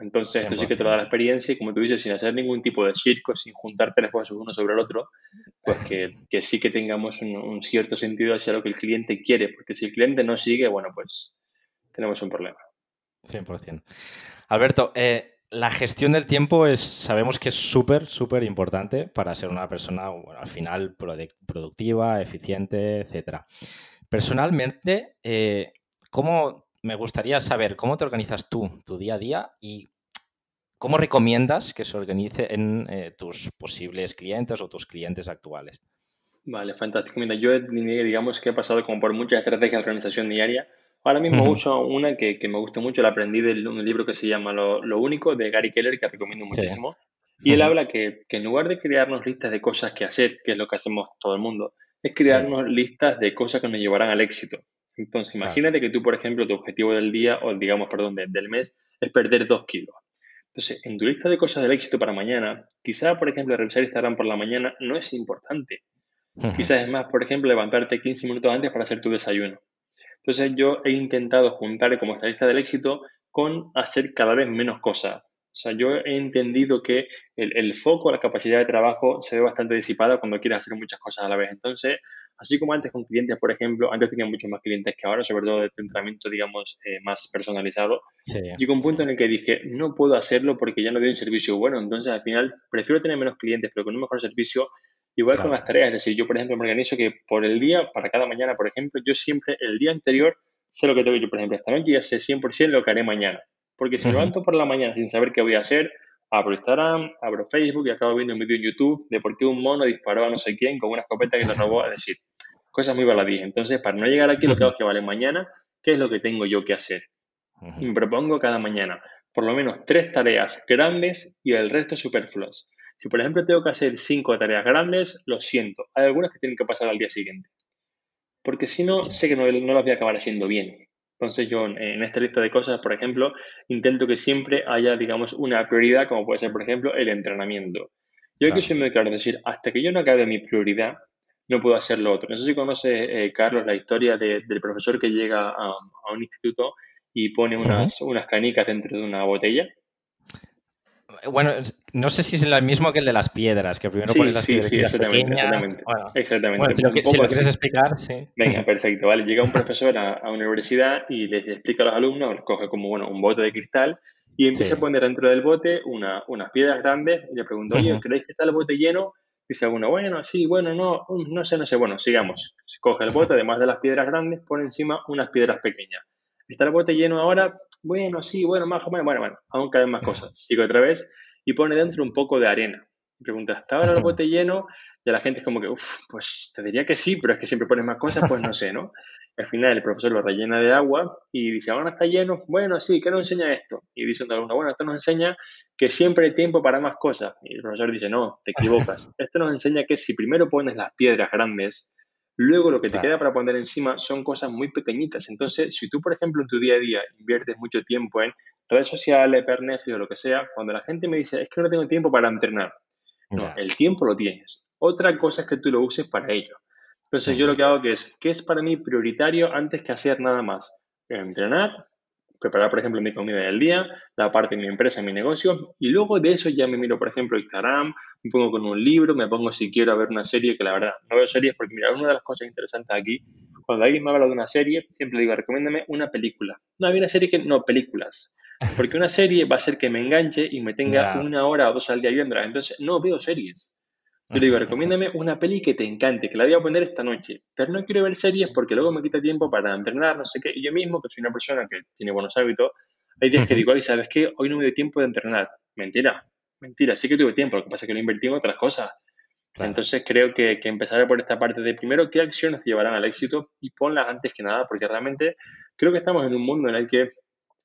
Entonces, esto sí que te lo da la experiencia y como tú dices, sin hacer ningún tipo de circo, sin juntar tres cosas uno sobre el otro, pues que, que sí que tengamos un, cierto sentido hacia lo que el cliente quiere, porque si el cliente no sigue, bueno, pues tenemos un problema. 100%. Alberto, eh, la gestión del tiempo es, sabemos que es súper, súper importante para ser una persona, bueno, al final, productiva, eficiente, etc. Personalmente, eh, ¿cómo me gustaría saber cómo te organizas tú tu día a día y cómo recomiendas que se organice en eh, tus posibles clientes o tus clientes actuales. Vale, fantástico. Mira, yo digamos que he pasado como por muchas estrategias de organización diaria. Ahora mismo uso una que, me gusta mucho, la aprendí de un libro que se llama Lo, Único de Gary Keller, que recomiendo muchísimo. Y él habla que, que, en lugar de crearnos listas de cosas que hacer, que es lo que hacemos todo el mundo, es crearnos listas de cosas que nos llevarán al éxito. Entonces, imagínate que tú, por ejemplo, tu objetivo del día, o digamos, perdón, del mes, es perder dos kilos. Entonces, en tu lista de cosas del éxito para mañana, quizá, por ejemplo, revisar Instagram por la mañana no es importante. Quizás es más, por ejemplo, levantarte 15 minutos antes para hacer tu desayuno. Entonces, yo he intentado juntar como esta lista del éxito con hacer cada vez menos cosas. O sea, yo he entendido que el, el, foco, la capacidad de trabajo se ve bastante disipada cuando quieres hacer muchas cosas a la vez. Entonces, así como antes con clientes, por ejemplo, antes tenía muchos más clientes que ahora, sobre todo de entrenamiento, digamos, eh, más personalizado, llegó un punto en el que dije, no puedo hacerlo porque ya no doy un servicio bueno. Entonces, al final, prefiero tener menos clientes, pero con un mejor servicio. Igual con las tareas, es decir, yo, por ejemplo, me organizo que por el día, para cada mañana, por ejemplo, yo siempre el día anterior sé lo que tengo yo, por ejemplo, esta noche ya sé 100% lo que haré mañana. Porque si me levanto por la mañana sin saber qué voy a hacer, abro Instagram, abro Facebook y acabo viendo un vídeo en YouTube de por qué un mono disparó a no sé quién con una escopeta que le robó, a decir, cosas muy baladíes. Entonces, para no llegar aquí, lo que hago es que, vale, mañana, ¿qué es lo que tengo yo que hacer? Y me propongo cada mañana por lo menos tres tareas grandes y el resto superfluas. Si, por ejemplo, tengo que hacer cinco tareas grandes, lo siento. Hay algunas que tienen que pasar al día siguiente. Porque si no, sé que no, no las voy a acabar haciendo bien. Entonces yo en esta lista de cosas, por ejemplo, intento que siempre haya, digamos, una prioridad, como puede ser, por ejemplo, el entrenamiento. Yo aquí soy muy claro, es decir, hasta que yo no acabe mi prioridad, no puedo hacer lo otro. No sé si conoce, eh, Carlos, la historia del profesor que llega a, un instituto y pone unas, unas canicas dentro de una botella. Bueno, no sé si es el mismo que el de las piedras, que primero pones las piedras exactamente, Exactamente. Bueno, exactamente. si, lo, quieres explicar, sí. Venga, perfecto. Vale, llega un profesor a, a, una universidad y les explica a los alumnos, coge como bueno, un bote de cristal y empieza a poner dentro del bote una, unas piedras grandes y le pregunta, oye, ¿creéis que está el bote lleno? Dice alguno, bueno, sí, bueno, no, no sé, no sé. Bueno, sigamos. Coge el bote, además de las piedras grandes, pone encima unas piedras pequeñas. ¿Está el bote lleno ahora? Bueno, sí, bueno, más o menos, bueno, bueno, aún caen más cosas. Sigo otra vez y pone dentro un poco de arena. Pregunta, ¿está ahora el bote lleno? Y la gente es como que, uff, pues te diría que sí, pero es que siempre pones más cosas, pues no sé, ¿no? Al final el profesor lo rellena de agua y dice, ¿ahora está lleno? Bueno, sí, ¿qué nos enseña esto? Y dice uno, bueno, esto nos enseña que siempre hay tiempo para más cosas. Y el profesor dice, no, te equivocas. esto nos enseña que si primero pones las piedras grandes, Luego lo que te queda para poner encima son cosas muy pequeñitas. Entonces, si tú, por ejemplo, en tu día a día inviertes mucho tiempo en redes sociales, per Netflix o lo que sea, cuando la gente me dice, es que no tengo tiempo para entrenar. No, el tiempo lo tienes. Otra cosa es que tú lo uses para ello. Entonces, yo lo que hago que es, ¿qué es para mí prioritario antes que hacer nada más? Entrenar, preparar, por ejemplo, mi comida del día, la parte de mi empresa, mi negocio, y luego de eso ya me miro, por ejemplo, Instagram, me pongo con un libro, me pongo si quiero a ver una serie, que la verdad no veo series porque, mira, una de las cosas interesantes aquí, cuando alguien me habla de una serie, siempre digo, recomiéndame una película. No, había una serie que, no, películas. Porque una serie va a ser que me enganche y me tenga una hora o dos al día viéndola. Entonces, no veo series. Yo le digo, recomiéndame una peli que te encante, que la voy a poner esta noche. Pero no quiero ver series porque luego me quita tiempo para entrenar, no sé qué. Y yo mismo, que soy una persona que tiene buenos hábitos, hay días que digo, ay, ¿sabes qué? Hoy no me dio tiempo de entrenar. Mentira, mentira, sí que tuve tiempo. Lo que pasa es que lo invertí en otras cosas. Entonces creo que, que empezar por esta parte de primero qué acciones te llevarán al éxito y ponlas antes que nada, porque realmente creo que estamos en un mundo en el que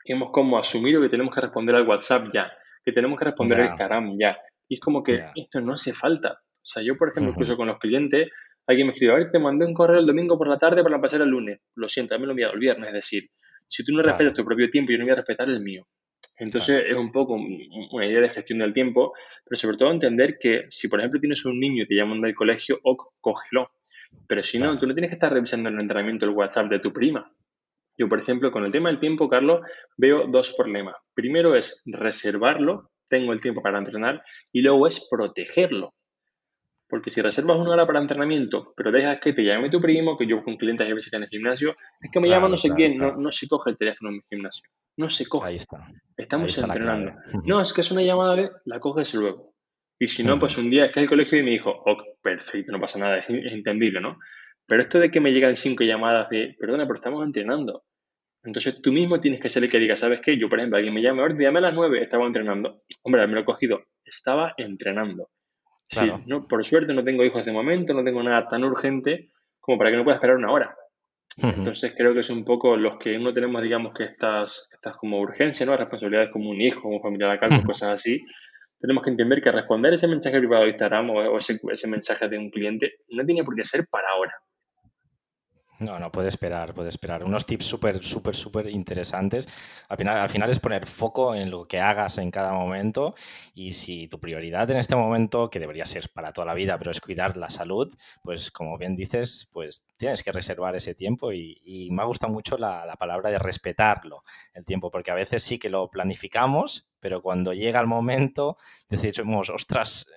hemos como asumido que tenemos que responder al WhatsApp ya, que tenemos que responder al Instagram ya. Y es como que esto no hace falta. O sea, yo, por ejemplo, incluso con los clientes, alguien me escribe, a ver, te mandé un correo el domingo por la tarde para pasar el lunes. Lo siento, a mí me lo enviado el viernes. Es decir, si tú no respetas tu propio tiempo, yo no voy a respetar el mío. Entonces es un poco una idea de gestión del tiempo, pero sobre todo entender que si, por ejemplo, tienes un niño y te llaman del colegio, o cógelo. Pero si no, tú no tienes que estar revisando el entrenamiento del WhatsApp de tu prima. Yo, por ejemplo, con el tema del tiempo, Carlos, veo dos problemas. Primero es reservarlo, tengo el tiempo para entrenar, y luego es protegerlo. Porque si reservas una hora para entrenamiento, pero dejas que te llame tu primo, que yo con clientes a veces en el gimnasio, es que me llama no sé quién, No, no, se coge el teléfono en mi gimnasio. No se coge. Ahí está. Estamos entrenando. No, es que es una llamada la coges luego. Y si no, pues un día es que el colegio y me dijo, oh, perfecto, no pasa nada, es, entendible, ¿no? Pero esto de que me llegan cinco llamadas de, perdona, pero estamos entrenando. Entonces tú mismo tienes que ser el que diga, ¿sabes qué? Yo, por ejemplo, alguien me llama, ahora llame a las nueve, estaba entrenando. Hombre, me lo he cogido, estaba entrenando. No, por suerte no tengo hijos de momento, no tengo nada tan urgente como para que no pueda esperar una hora. Entonces creo que es un poco los que no tenemos, digamos, que estas, estas como urgencias, ¿no? Responsabilidades como un hijo, un familiar a cargo, cosas así. Tenemos que entender que responder ese mensaje privado de Instagram o, ese, ese mensaje de un cliente no tiene por qué ser para ahora. No, no, puede esperar, puede esperar. Unos tips súper, súper, súper interesantes. Al final, al final es poner foco en lo que hagas en cada momento y si tu prioridad en este momento, que debería ser para toda la vida, pero es cuidar la salud, pues como bien dices, pues tienes que reservar ese tiempo y, me ha gustado mucho la, la, palabra de respetarlo, el tiempo, porque a veces sí que lo planificamos, pero cuando llega el momento decimos, ostras,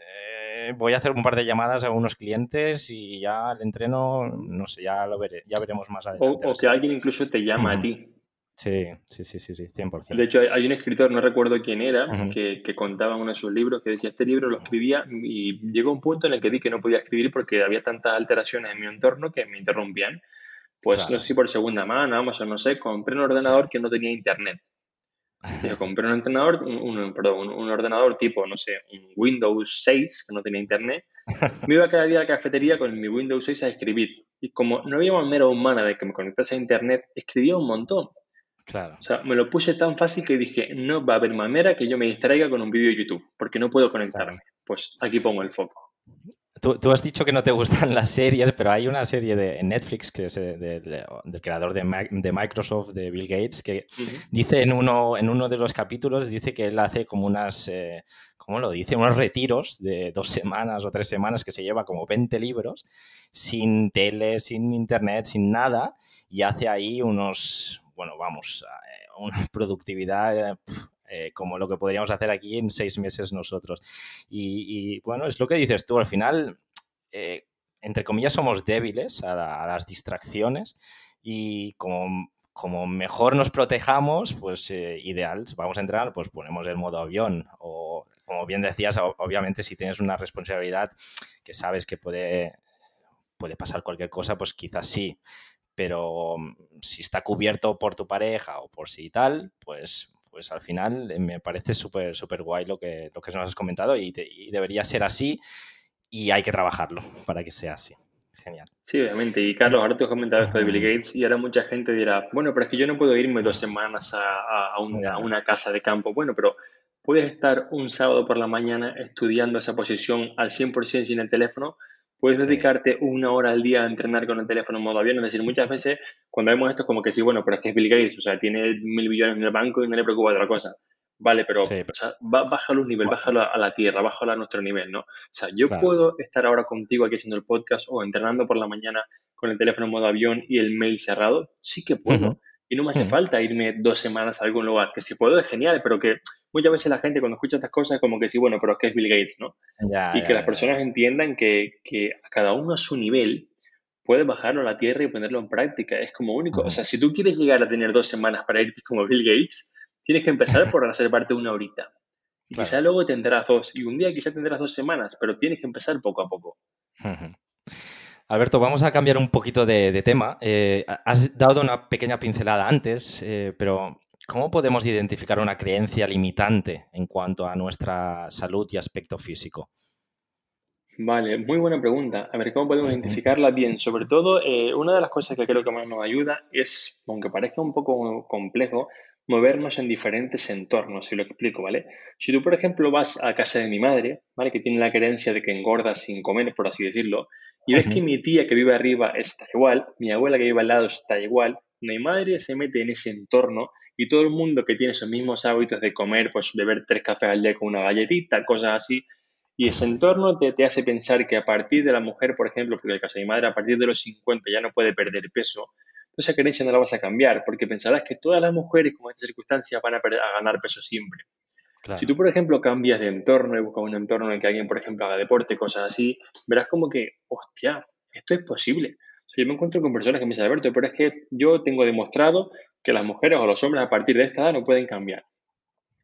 voy a hacer un par de llamadas a unos clientes y ya el entreno, no sé, ya lo veré, ya veremos más adelante. O, que alguien incluso te llama a ti. Sí, sí, sí, sí, sí, 100%. De hecho, hay un escritor, no recuerdo quién era, que, que, contaba en uno de sus libros que decía, este libro lo escribía y llegó un punto en el que vi que no podía escribir porque había tantas alteraciones en mi entorno que me interrumpían. Pues no sé si por segunda mano, Amazon, no sé, compré un ordenador que no tenía internet. Yo compré un ordenador, un, perdón, un, ordenador tipo, no sé, un Windows 6, que no tenía internet. Me iba cada día a la cafetería con mi Windows 6 a escribir. Y como no había manera humana de que me conectase a internet, escribía un montón. Claro. O sea, me lo puse tan fácil que dije, no va a haber manera que yo me distraiga con un vídeo de YouTube, porque no puedo conectarme. Pues aquí pongo el foco. Tú, has dicho que no te gustan las series, pero hay una serie de Netflix que es del creador de, Microsoft, de Bill Gates, que dice en uno, en uno de los capítulos, dice que él hace como unas, eh, ¿cómo lo dice? Unos retiros de dos semanas o tres semanas que se lleva como 20 libros, sin tele, sin internet, sin nada, y hace ahí unos, bueno, vamos, eh, una productividad... Eh, eh, como lo que podríamos hacer aquí en seis meses nosotros. Y, bueno, es lo que dices tú, al final, eh, entre comillas, somos débiles a, las distracciones y como, como, mejor nos protejamos, pues eh, ideal, vamos a entrar, pues ponemos el modo avión o, como bien decías, obviamente si tienes una responsabilidad que sabes que puede, puede pasar cualquier cosa, pues quizás sí, pero mm, si está cubierto por tu pareja o por si tal, pues pues al final eh, me parece súper súper guay lo que, lo que nos has comentado y, debería ser así y hay que trabajarlo para que sea así. Genial. Sí, obviamente. Y Carlos, ahora te has comentado esto de Bill Gates y ahora mucha gente dirá, bueno, pero es que yo no puedo irme dos semanas a, a, una, casa de campo. Bueno, pero puedes estar un sábado por la mañana estudiando esa posición al 100% sin el teléfono Puedes dedicarte una hora al día a entrenar con el teléfono en modo avión. Es decir, muchas veces cuando vemos esto es como que sí, bueno, pero es que es Bill Gates, o sea, tiene mil billones en el banco y no le preocupa otra cosa. Vale, pero, bájalo un nivel, bájalo a la tierra, bájalo a nuestro nivel, ¿no? O sea, yo puedo estar ahora contigo aquí haciendo el podcast o entrenando por la mañana con el teléfono en modo avión y el mail cerrado. Sí que puedo. Y no me hace falta irme dos semanas a algún lugar. Que si puedo es genial, pero que muchas veces la gente cuando escucha estas cosas es como que sí, bueno, pero es que es Bill Gates, ¿no? y que las personas entiendan que, que, a cada uno a su nivel puede bajarlo a la tierra y ponerlo en práctica. Es como único. O sea, si tú quieres llegar a tener dos semanas para irte como Bill Gates, tienes que empezar por reservarte una horita. Y quizá luego tendrás dos. Y un día quizá tendrás dos semanas, pero tienes que empezar poco a poco. Alberto, vamos a cambiar un poquito de, tema. Eh, has dado una pequeña pincelada antes, eh, pero ¿cómo podemos identificar una creencia limitante en cuanto a nuestra salud y aspecto físico? Vale, muy buena pregunta. A ver, ¿cómo podemos identificarla bien? Sobre todo, eh, una de las cosas que creo que más nos ayuda es, aunque parezca un poco complejo, movernos en diferentes entornos, si lo explico, ¿vale? Si tú, por ejemplo, vas a casa de mi madre, ¿vale? Que tiene la creencia de que engorda sin comer, por así decirlo, y ves que mi tía que vive arriba está igual, mi abuela que vive al lado está igual, mi madre se mete en ese entorno y todo el mundo que tiene esos mismos hábitos de comer, pues beber tres cafés al día con una galletita, cosas así, y ese entorno te, te, hace pensar que a partir de la mujer, por ejemplo, porque en el caso de mi madre, a partir de los 50 ya no puede perder peso, esa creencia no la vas a cambiar, porque pensarás que todas las mujeres con estas circunstancias van a, ganar peso siempre. Si tú, por ejemplo, cambias de entorno y buscas un entorno en el que alguien, por ejemplo, haga deporte, cosas así, verás como que, hostia, esto es posible. yo me encuentro con personas que me dicen, Alberto, pero es que yo tengo demostrado que las mujeres o los hombres a partir de esta edad no pueden cambiar.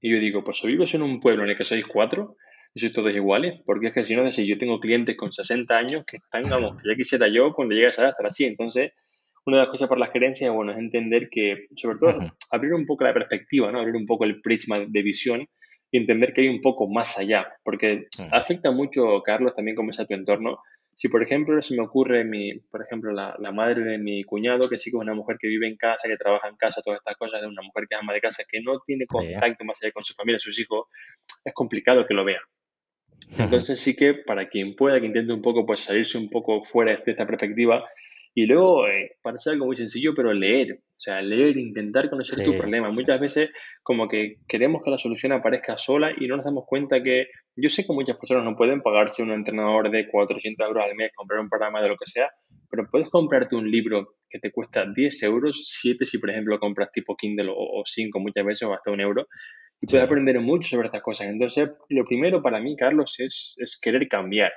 Y yo digo, pues o vives en un pueblo en el que sois cuatro y sois todos iguales, porque es que si no, si yo tengo clientes con 60 años que están, vamos, que ya quisiera yo cuando llegue a esa edad estar así. Entonces, una de las cosas por las creencias, bueno, es entender que, sobre todo, abrir un poco la perspectiva, ¿no? Abrir un poco el prisma de visión y entender que hay un poco más allá, porque afecta mucho, Carlos, también cómo es a tu entorno. Si, por ejemplo, se me ocurre, mi, por ejemplo, la, la, madre de mi cuñado, que sí que es una mujer que vive en casa, que trabaja en casa, todas estas cosas, es una mujer que es ama de casa, que no tiene contacto más allá con su familia, sus hijos, es complicado que lo vea. Entonces sí que para quien pueda, que intente un poco pues salirse un poco fuera de esta perspectiva y luego, eh, parece algo muy sencillo, pero leer, o sea, leer, intentar conocer tu problema. Muchas veces como que queremos que la solución aparezca sola y no nos damos cuenta que yo sé que muchas personas no pueden pagarse un entrenador de 400 euros al mes, comprar un programa de lo que sea, pero puedes comprarte un libro que te cuesta 10 euros, 7 si por ejemplo compras tipo Kindle o, 5 muchas veces o hasta un euro, y puedes aprender mucho sobre estas cosas. Entonces, lo primero para mí, Carlos, es, es querer cambiar.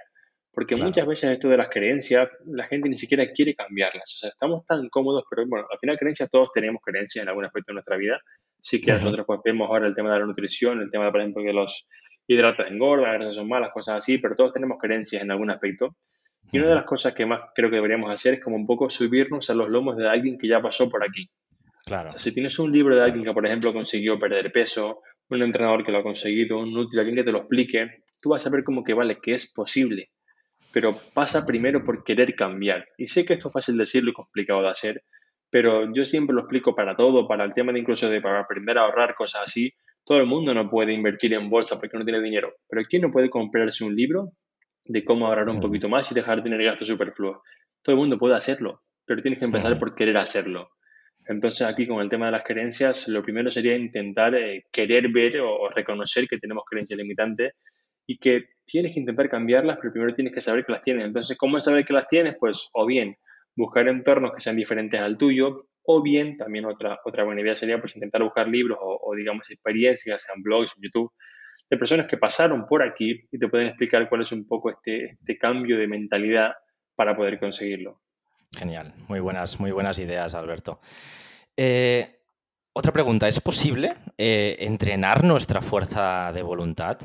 Porque muchas veces esto de las creencias, la gente ni siquiera quiere cambiarlas. O sea, estamos tan cómodos, pero bueno, al final creencias, todos tenemos creencias en algún aspecto de nuestra vida. Sí que nosotros pues, vemos ahora el tema de la nutrición, el tema, de, por ejemplo, que los hidratos engordan, las grasas son malas, cosas así, pero todos tenemos creencias en algún aspecto. Y una de las cosas que más creo que deberíamos hacer es como un poco subirnos a los lomos de alguien que ya pasó por aquí. Claro. si tienes un libro de alguien que, por ejemplo, consiguió perder peso, un entrenador que lo ha conseguido, un útil, alguien que te lo explique, tú vas a ver como que vale, que es posible pero pasa primero por querer cambiar. Y sé que esto es fácil decirlo y complicado de hacer, pero yo siempre lo explico para todo, para el tema de incluso de para aprender a ahorrar, cosas así. Todo el mundo no puede invertir en bolsa porque no tiene dinero, pero ¿quién no puede comprarse un libro de cómo ahorrar un poquito más y dejar de tener gastos superfluos? Todo el mundo puede hacerlo, pero tienes que empezar por querer hacerlo. Entonces aquí con el tema de las creencias, lo primero sería intentar eh, querer ver o, reconocer que tenemos creencias limitantes y que tienes que intentar cambiarlas, pero primero tienes que saber que las tienes. Entonces, ¿cómo saber que las tienes? Pues o bien buscar entornos que sean diferentes al tuyo, o bien también otra, otra buena idea sería pues intentar buscar libros o, digamos experiencias, sean blogs, YouTube, de personas que pasaron por aquí y te pueden explicar cuál es un poco este, este cambio de mentalidad para poder conseguirlo. Genial, muy buenas, muy buenas ideas, Alberto. Eh, otra pregunta, ¿es posible eh, entrenar nuestra fuerza de voluntad?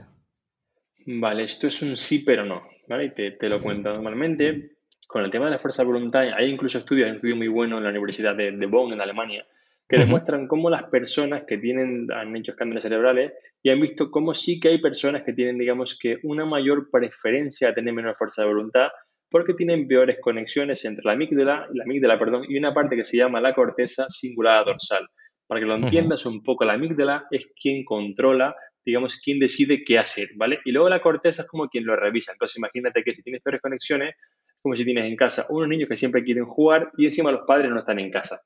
Vale, esto es un sí pero no, ¿vale? Te, te lo cuento. Normalmente, con el tema de la fuerza de voluntad, hay incluso estudios, hay un estudio muy bueno en la Universidad de, Bonn, en Alemania, que demuestran cómo las personas que tienen, han hecho escándalos cerebrales y han visto cómo sí que hay personas que tienen, digamos, que una mayor preferencia a tener menor fuerza de voluntad porque tienen peores conexiones entre la amígdala, la amígdala perdón, y una parte que se llama la corteza cingulada dorsal. Para que lo entiendas un poco, la amígdala es quien controla digamos, quién decide qué hacer, ¿vale? Y luego la corteza es como quien lo revisa. Entonces, imagínate que si tienes peores conexiones, como si tienes en casa unos niños que siempre quieren jugar y encima los padres no están en casa.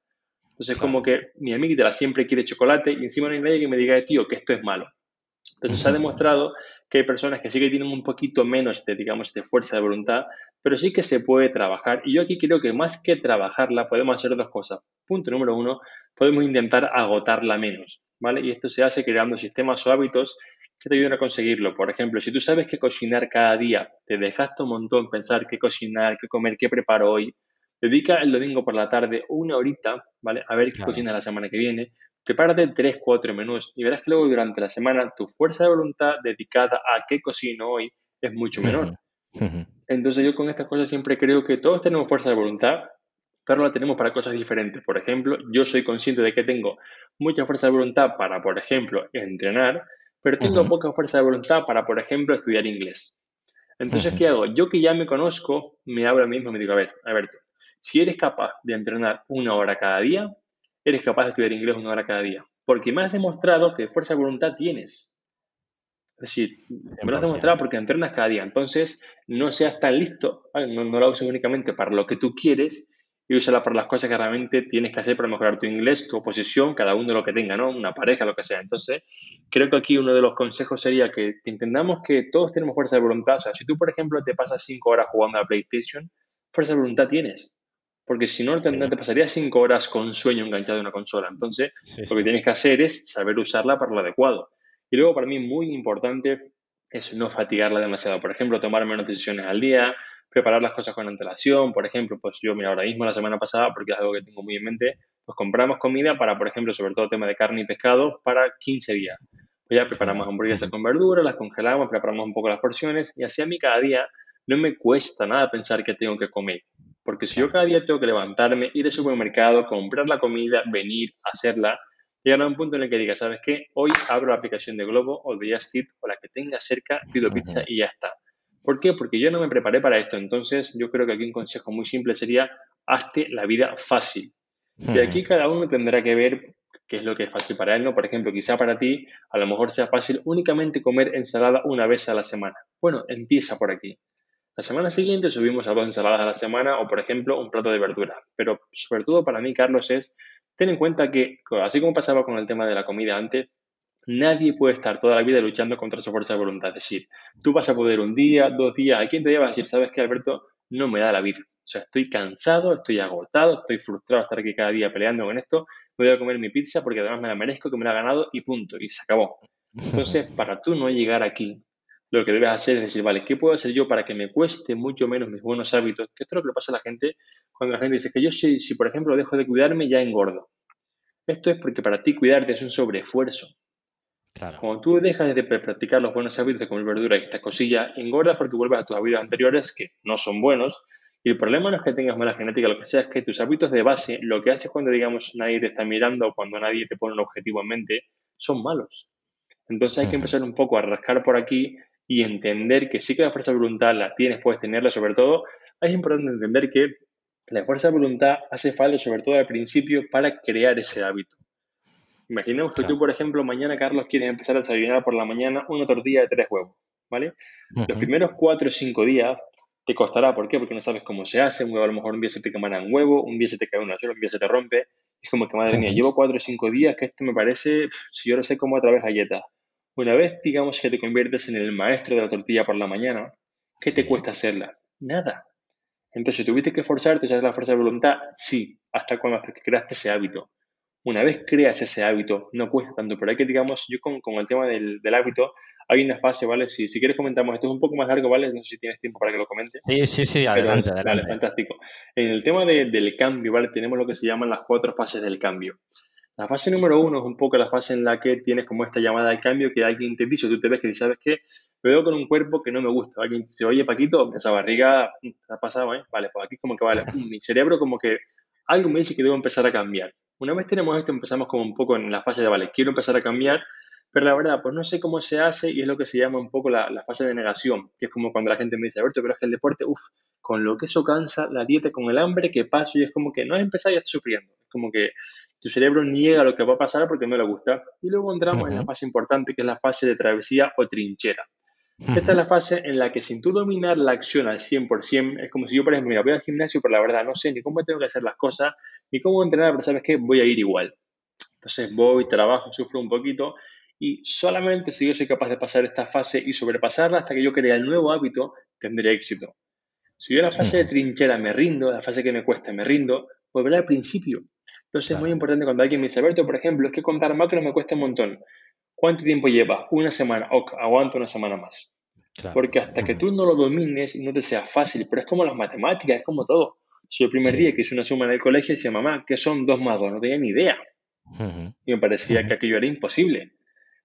Entonces, como que mi amígdala siempre quiere chocolate y encima no hay nadie que me diga, tío, que esto es malo. Entonces, se ha demostrado que hay personas que sí que tienen un poquito menos de, digamos, de fuerza de voluntad, pero sí que se puede trabajar. Y yo aquí creo que más que trabajarla, podemos hacer dos cosas. Punto número uno, podemos intentar agotarla menos. ¿vale? Y esto se hace creando sistemas o hábitos que te ayuden a conseguirlo. Por ejemplo, si tú sabes que cocinar cada día, te dejaste un montón pensar qué cocinar, qué comer, qué preparo hoy, dedica el domingo por la tarde una horita, ¿vale? A ver qué cocinas la semana que viene. Prepárate tres, cuatro menús y verás que luego durante la semana tu fuerza de voluntad dedicada a qué cocino hoy es mucho menor. Entonces yo con estas cosas siempre creo que todos tenemos fuerza de voluntad, pero la tenemos para cosas diferentes. Por ejemplo, yo soy consciente de que tengo mucha fuerza de voluntad para, por ejemplo, entrenar, pero tengo poca fuerza de voluntad para, por ejemplo, estudiar inglés. Entonces, ¿qué hago? Yo que ya me conozco, me hablo a mí mismo y me digo, a ver, Alberto, si eres capaz de entrenar una hora cada día, eres capaz de estudiar inglés una hora cada día. Porque me has demostrado que fuerza de voluntad tienes. Es decir, me lo has demostrado porque entrenas cada día. Entonces, no seas tan listo, no, no la uses únicamente para lo que tú quieres y úsala para las cosas que realmente tienes que hacer para mejorar tu inglés, tu oposición, cada uno lo que tenga, ¿no? Una pareja, lo que sea. Entonces, creo que aquí uno de los consejos sería que entendamos que todos tenemos fuerza de voluntad. O sea, si tú, por ejemplo, te pasas cinco horas jugando a la PlayStation, fuerza de voluntad tienes. Porque si no, te, te pasarías cinco horas con sueño enganchado en una consola. Entonces, lo que tienes que hacer es saber usarla para lo adecuado. Y luego, para mí, muy importante es no fatigarla demasiado. Por ejemplo, tomar menos decisiones al día, preparar las cosas con antelación. Por ejemplo, pues yo, mira, ahora mismo, la semana pasada, porque es algo que tengo muy en mente, pues compramos comida para, por ejemplo, sobre todo tema de carne y pescado, para 15 días. Pues ya preparamos hamburguesas con verduras, las congelamos, preparamos un poco las porciones y así a mí cada día no me cuesta nada pensar que tengo que comer. Porque si yo cada día tengo que levantarme, ir al supermercado, comprar la comida, venir, hacerla, llegar a un punto en el que diga, ¿sabes qué? Hoy abro la aplicación de Globo o de Just o la que tenga cerca, pido pizza y ya está. ¿Por qué? Porque yo no me preparé para esto. Entonces, yo creo que aquí un consejo muy simple sería, hazte la vida fácil. Y aquí cada uno tendrá que ver qué es lo que es fácil para él, ¿no? Por ejemplo, quizá para ti a lo mejor sea fácil únicamente comer ensalada una vez a la semana. Bueno, empieza por aquí. La semana siguiente subimos a dos ensaladas a la semana o, por ejemplo, un plato de verdura. Pero sobre todo para mí, Carlos, es ten en cuenta que, así como pasaba con el tema de la comida antes, nadie puede estar toda la vida luchando contra su fuerza de voluntad. Es decir, tú vas a poder un día, dos días, ¿a quién te llevas a decir, sabes que Alberto, no me da la vida? O sea, estoy cansado, estoy agotado, estoy frustrado de estar aquí cada día peleando con esto, voy a comer mi pizza porque además me la merezco, que me la ha ganado y punto, y se acabó. Entonces, para tú no llegar aquí, lo que debes hacer es decir, vale, ¿qué puedo hacer yo para que me cueste mucho menos mis buenos hábitos? Que esto es lo que pasa a la gente cuando la gente dice que yo si, si por ejemplo dejo de cuidarme ya engordo. Esto es porque para ti cuidarte es un sobreesfuerzo. Claro. Cuando tú dejas de practicar los buenos hábitos de comer verdura y estas cosillas, engordas porque vuelves a tus hábitos anteriores que no son buenos. Y el problema no es que tengas mala genética, lo que sea, es que tus hábitos de base, lo que haces cuando, digamos, nadie te está mirando o cuando nadie te pone un objetivo en mente, son malos. Entonces hay que empezar un poco a rascar por aquí y entender que sí que la fuerza de voluntad la tienes, puedes tenerla, sobre todo, es importante entender que la fuerza de voluntad hace falta, sobre todo al principio, para crear ese hábito. Imaginemos que tú, por ejemplo, mañana, Carlos, quieres empezar a desayunar por la mañana una tortilla de tres huevos, ¿vale? Los primeros cuatro o cinco días te costará, ¿por qué? Porque no sabes cómo se hace, a lo mejor un día se te quemará un huevo, un día se te cae una sola, un día se te rompe. Es como que, madre mía, llevo cuatro o cinco días que esto me parece, si yo no sé cómo otra vez galletas. Una vez, digamos, que te conviertes en el maestro de la tortilla por la mañana, ¿qué te cuesta hacerla? Nada. Entonces, ¿tuviste que esforzarte, hacer la fuerza de voluntad? Sí, hasta cuando creaste ese hábito. Una vez creas ese hábito, no cuesta tanto, pero hay que, digamos, yo con, el tema del, hábito, hay una fase, ¿vale? Si, si quieres comentamos, esto es un poco más largo, ¿vale? No sé si tienes tiempo para que lo comente. Sí, sí, sí, adelante, adelante. Vale, fantástico. En el tema del cambio, ¿vale? Tenemos lo que se llaman las cuatro fases del cambio. La fase número uno es un poco la fase en la que tienes como esta llamada al cambio que alguien te dice, tú te ves que sabes que me veo con un cuerpo que no me gusta. Alguien dice, oye Paquito, esa barriga te ha pasado, ¿eh? Vale, pues aquí como que vale, mi cerebro como que algo me dice que debo empezar a cambiar. Una vez tenemos esto, empezamos como un poco en la fase de, vale, quiero empezar a cambiar, pero la verdad, pues no sé cómo se hace y es lo que se llama un poco la, la fase de negación, que es como cuando la gente me dice, Alberto, pero es que el deporte, uff, con lo que eso cansa, la dieta con el hambre que paso y es como que no has empezado y estás sufriendo. Es como que tu cerebro niega lo que va a pasar porque no le gusta. Y luego entramos en la fase importante que es la fase de travesía o trinchera. Esta es la fase en la que sin tú dominar la acción al 100%, es como si yo, por ejemplo, mira, voy al gimnasio, pero la verdad no sé ni cómo tengo que hacer las cosas, ni cómo entrenar, pero sabes que voy a ir igual. Entonces voy, trabajo, sufro un poquito y solamente si yo soy capaz de pasar esta fase y sobrepasarla hasta que yo crea el nuevo hábito, tendré éxito. Si yo en la fase de trinchera me rindo, la fase que me cuesta me rindo, volveré al principio. Entonces es muy importante cuando alguien me dice, Alberto, por ejemplo, es que contar macros me cuesta un montón. ¿Cuánto tiempo lleva? Una semana. Ok, aguanto una semana más. Porque hasta que tú no lo domines y no te sea fácil, pero es como las matemáticas, es como todo. Si el primer día que hice una suma en el colegio decía, mamá, ¿qué son dos más dos? No tenía ni idea. Y me parecía que aquello era imposible.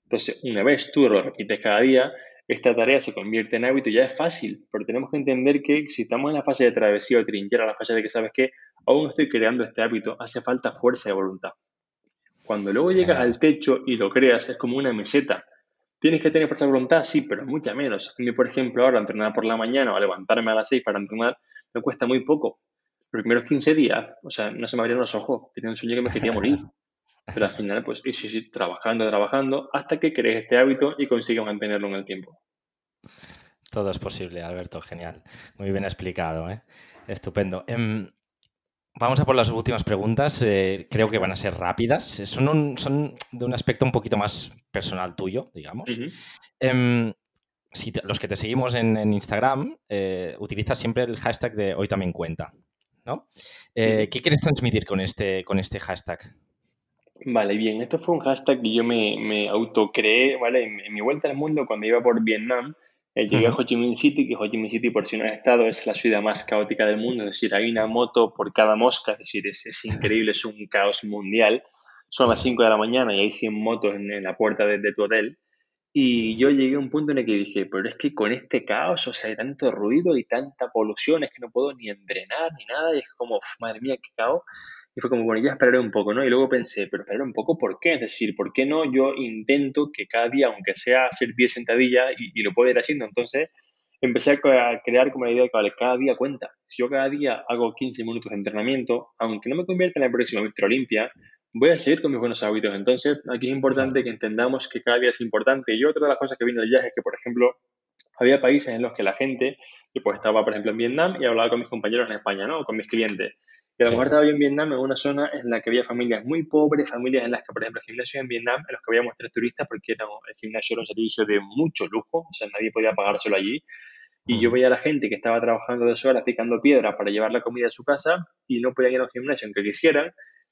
Entonces, una vez tú lo repites cada día, esta tarea se convierte en hábito y ya es fácil, pero tenemos que entender que si estamos en la fase de travesía o trinchera, la fase de que sabes que aún estoy creando este hábito, hace falta fuerza de voluntad. Cuando luego llegas al techo y lo creas, es como una meseta. ¿Tienes que tener fuerza de voluntad? Sí, pero mucha menos. A mí, por ejemplo, ahora entrenar por la mañana o levantarme a las 6 para entrenar me cuesta muy poco. Los primeros 15 días, o sea, no se me abrían los ojos. Tenía un sueño que me quería morir. Pero al final, pues, sí, sí, trabajando, trabajando, hasta que crees este hábito y consigues mantenerlo en el tiempo. Todo es posible, Alberto, genial. Muy bien explicado, ¿eh? Estupendo. Em, vamos a por las últimas preguntas. Eh, creo que van a ser rápidas. Son, son de un aspecto un poquito más personal tuyo, digamos. Em, si los que te seguimos en, Instagram, eh, utilizas siempre el hashtag de hoy también cuenta, ¿no? ¿Qué quieres transmitir con este, con este hashtag? Vale, bien. Esto fue un hashtag que yo me, me autocreé, ¿vale? En, mi vuelta al mundo, cuando iba por Vietnam, eh, llegué a Ho Chi Minh City, que Ho Chi Minh City, por si no has estado, es la ciudad más caótica del mundo. Es decir, hay una moto por cada mosca, es decir, es, es increíble, es un caos mundial. Son las 5 de la mañana y hay 100 motos en, la puerta de, de tu hotel. Y yo llegué a un punto en el que dije, pero es que con este caos, o sea, hay tanto ruido y tanta polución, es que no puedo ni entrenar ni nada, y es como, madre mía, qué caos. Y fue como, bueno, ya esperaré un poco, ¿no? Y luego pensé, pero esperaré un poco, ¿por qué? Es decir, ¿por qué no yo intento que cada día, aunque sea hacer 10 sentadillas, y, lo puedo ir haciendo? Entonces, empecé a crear como la idea de que, vale, cada día cuenta. Si yo cada día hago 15 minutos de entrenamiento, aunque no me convierta en la próxima Mr. Olimpia, voy a seguir con mis buenos hábitos. Entonces, aquí es importante que entendamos que cada día es importante. Y otra de las cosas que vino del viaje es que, por ejemplo, había países en los que la gente, yo pues estaba, por ejemplo, en Vietnam y hablaba con mis compañeros en España, ¿no? Con mis clientes. Y a lo mejor estaba yo en Vietnam, en una zona en la que había familias muy pobres, familias en las que, por ejemplo, gimnasios en Vietnam, en los que habíamos tres turistas, porque era, el gimnasio era un servicio de mucho lujo, o sea, nadie podía pagárselo allí. Y yo veía a la gente que estaba trabajando dos horas picando piedra para llevar la comida a su casa y no podían ir a un gimnasio aunque quisieran,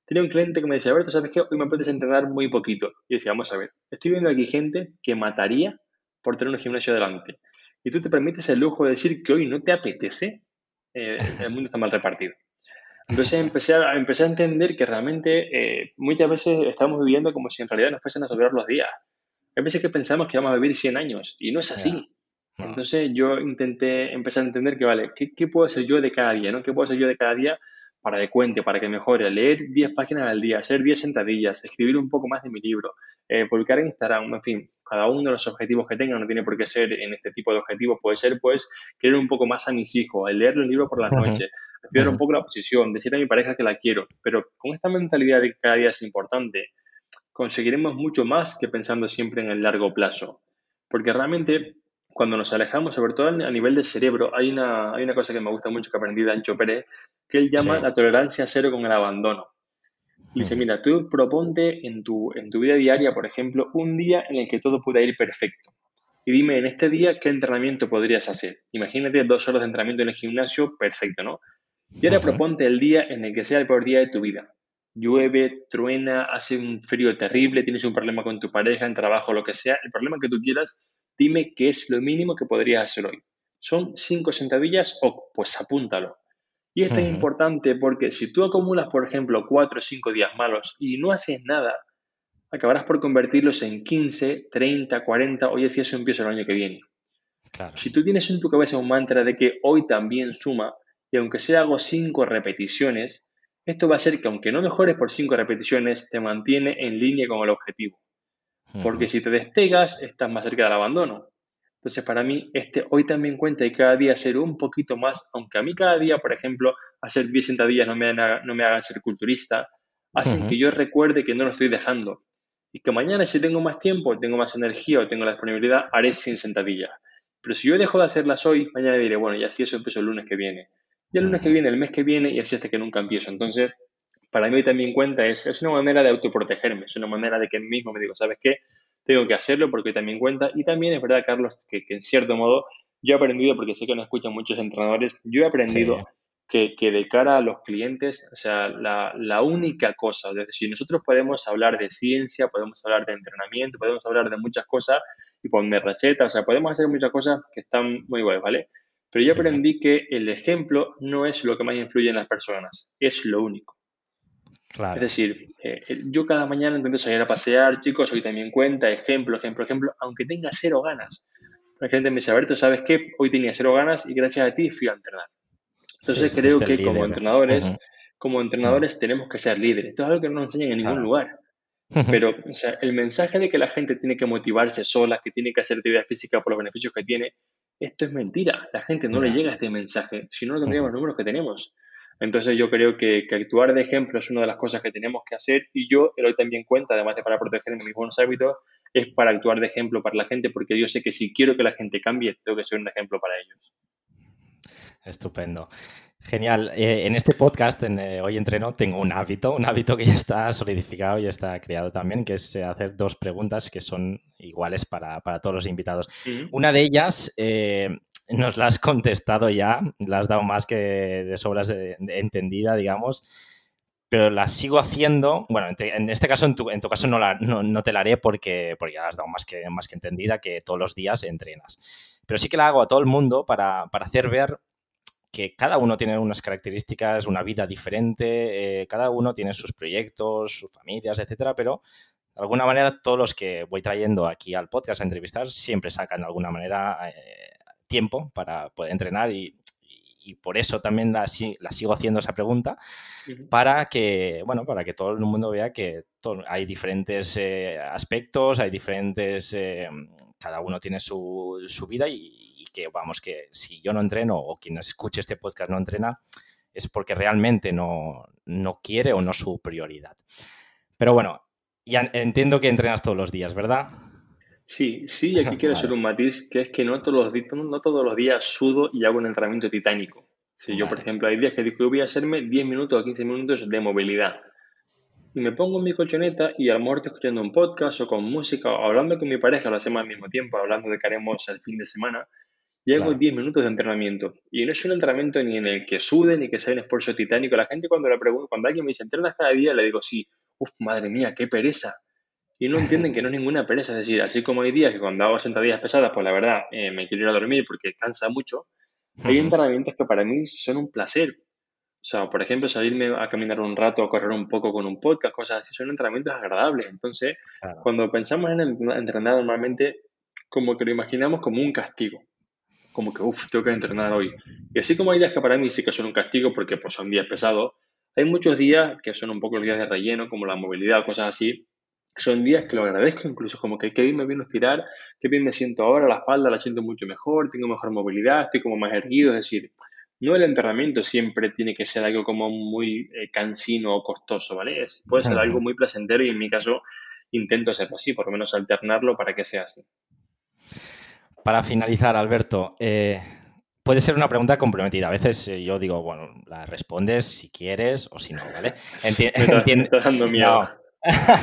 Tenía un cliente que me decía, Alberto, ¿sabes qué? Hoy me puedes entrenar muy poquito. Y decía, vamos a ver, estoy viendo aquí gente que mataría por tener un gimnasio delante. Y tú te permites el lujo de decir que hoy no te apetece, eh, el mundo está mal repartido. Entonces empecé a, empecé a entender que realmente eh, muchas veces estamos viviendo como si en realidad nos fuesen a sobrar los días. Hay veces que pensamos que vamos a vivir 100 años y no es así. Entonces yo intenté empezar a entender que, vale, ¿qué, ¿qué, puedo hacer yo de cada día? ¿no? ¿Qué puedo hacer yo de cada día para que cuente, para que mejore, leer 10 páginas al día, hacer 10 sentadillas, escribir un poco más de mi libro, eh, publicar en Instagram, en fin, cada uno de los objetivos que tenga, no tiene por qué ser en este tipo de objetivos, puede ser pues querer un poco más a mis hijos, leer el libro por estudiar un poco la posición, decir a mi pareja que la quiero, pero con esta mentalidad de que cada día es importante, conseguiremos mucho más que pensando siempre en el largo plazo, porque realmente cuando nos alejamos, sobre todo a nivel del cerebro, hay una, hay una cosa que me gusta mucho que aprendí de Ancho Pérez, que él llama la tolerancia cero con el abandono. Y dice, mira, tú proponte en tu, en tu vida diaria, por ejemplo, un día en el que todo pueda ir perfecto. Y dime en este día qué entrenamiento podrías hacer. Imagínate dos horas de entrenamiento en el gimnasio, perfecto, ¿no? Y ahora proponte el día en el que sea el peor día de tu vida. Llueve, truena, hace un frío terrible, tienes un problema con tu pareja, en trabajo, lo que sea, el problema que tú quieras, dime qué es lo mínimo que podrías hacer hoy. ¿Son cinco sentadillas? O pues apúntalo. Y esto es importante porque si tú acumulas, por ejemplo, cuatro o cinco días malos y no haces nada, acabarás por convertirlos en 15, 30, 40, oye, si eso empieza el año que viene. Si tú tienes en tu cabeza un mantra de que hoy también suma, y aunque sea hago cinco repeticiones, esto va a hacer que aunque no mejores por cinco repeticiones, te mantiene en línea con el objetivo. Porque si te despegas, estás más cerca del abandono. Entonces, para mí, este hoy también cuenta y cada día hacer un poquito más, aunque a mí cada día, por ejemplo, hacer 10 sentadillas no me, hagan, no me hagan ser culturista, hacen que yo recuerde que no lo estoy dejando. Y que mañana, si tengo más tiempo, tengo más energía o tengo la disponibilidad, haré sin sentadillas. Pero si yo dejo de hacerlas hoy, mañana diré, bueno, ya si eso empiezo el lunes que viene. Y el lunes que viene, el mes que viene, y así hasta que nunca empiezo. Entonces, para mí también cuenta es, es una manera de autoprotegerme, es una manera de que mismo me digo, ¿sabes qué? tengo que hacerlo porque también cuenta. Y también es verdad, Carlos, que, en cierto modo yo he aprendido, porque sé que no escuchan muchos entrenadores, yo he aprendido que, que, de cara a los clientes, o sea, la, la, única cosa, es decir, nosotros podemos hablar de ciencia, podemos hablar de entrenamiento, podemos hablar de muchas cosas y poner recetas, o sea, podemos hacer muchas cosas que están muy buenas, ¿vale? Pero yo aprendí que el ejemplo no es lo que más influye en las personas, es lo único. Es decir, eh, yo cada mañana intento salir a pasear, chicos, hoy también cuenta, ejemplo, ejemplo, ejemplo, aunque tenga cero ganas. La gente me dice, Alberto, ¿sabes qué? Hoy tenía cero ganas y gracias a ti fui a entrenar. Entonces creo que como entrenadores, como entrenadores tenemos que ser líderes. Esto es algo que no nos enseñan en ningún lugar. Pero o sea, el mensaje de que la gente tiene que motivarse sola, que tiene que hacer actividad física por los beneficios que tiene, esto es mentira. La gente no le llega a este mensaje, si no, no tendríamos los números que tenemos. Entonces yo creo que, que, actuar de ejemplo es una de las cosas que tenemos que hacer y yo lo doy también cuenta, además de para proteger mis buenos hábitos, es para actuar de ejemplo para la gente, porque yo sé que si quiero que la gente cambie, tengo que ser un ejemplo para ellos. Estupendo. Genial. Eh, en este podcast, en eh, Hoy Entreno, tengo un hábito, un hábito que ya está solidificado y está creado también, que es eh, hacer dos preguntas que son iguales para, todos los invitados. Una de ellas nos la has contestado ya, la has dado más que de sobras de, entendida, digamos, pero la sigo haciendo. Bueno, en, este caso, en tu, en tu caso, no, la, no, te la haré porque, porque ya la has dado más que, más que entendida, que todos los días entrenas. Pero sí que la hago a todo el mundo para, para hacer ver que cada uno tiene unas características, una vida diferente, eh, cada uno tiene sus proyectos, sus familias, etcétera, pero de alguna manera todos los que voy trayendo aquí al podcast a entrevistar siempre sacan de alguna manera eh, tiempo para poder entrenar y, por eso también la, sigo haciendo esa pregunta para que, bueno, para que todo el mundo vea que hay diferentes eh, aspectos, hay diferentes, cada uno tiene su, su vida y, que, vamos, que si yo no entreno o quien nos escuche este podcast no entrena, es porque realmente no, no quiere o no es su prioridad. Pero bueno, ya entiendo que entrenas todos los días, ¿verdad? Sí, sí, y aquí quiero hacer un matiz, que es que no todos, los, no todos los días sudo y hago un entrenamiento titánico. Si yo, por ejemplo, hay días que digo que voy a hacerme 10 minutos o 15 minutos de movilidad. Y me pongo en mi colchoneta y a lo mejor estoy escuchando un podcast o con música o hablando con mi pareja, lo hacemos al mismo tiempo, hablando de que haremos el fin de semana. Llego 10 minutos de entrenamiento. Y no es un entrenamiento ni en el que sude ni que sea un esfuerzo titánico. La gente cuando, la pregunta, cuando alguien me dice, ¿entrenas cada día? Le digo, sí. Uf, madre mía, qué pereza. Y no entienden que no es ninguna pereza. Es decir, así como hay días que cuando hago sentadillas pesadas, pues la verdad eh, me quiero ir a dormir porque cansa mucho. Hay entrenamientos que para mí son un placer. O sea, por ejemplo, salirme a caminar un rato, a correr un poco con un podcast, cosas así, son entrenamientos agradables. Entonces, cuando pensamos en entrenar normalmente, como que lo imaginamos como un castigo como que, uff, tengo que entrenar hoy. Y así como hay días que para mí sí que son un castigo porque pues, son días pesados, hay muchos días que son un poco los días de relleno, como la movilidad, cosas así, que son días que lo agradezco incluso, como que qué bien me viene a estirar, qué bien me siento ahora, la espalda la siento mucho mejor, tengo mejor movilidad, estoy como más erguido, es decir, no el entrenamiento siempre tiene que ser algo como muy eh, cansino o costoso, ¿vale? puede ser algo muy placentero y en mi caso intento hacerlo así, por lo menos alternarlo para que sea así. Para finalizar, Alberto, eh, puede ser una pregunta comprometida. A veces eh, yo digo, bueno, la respondes si quieres o si no, ¿vale?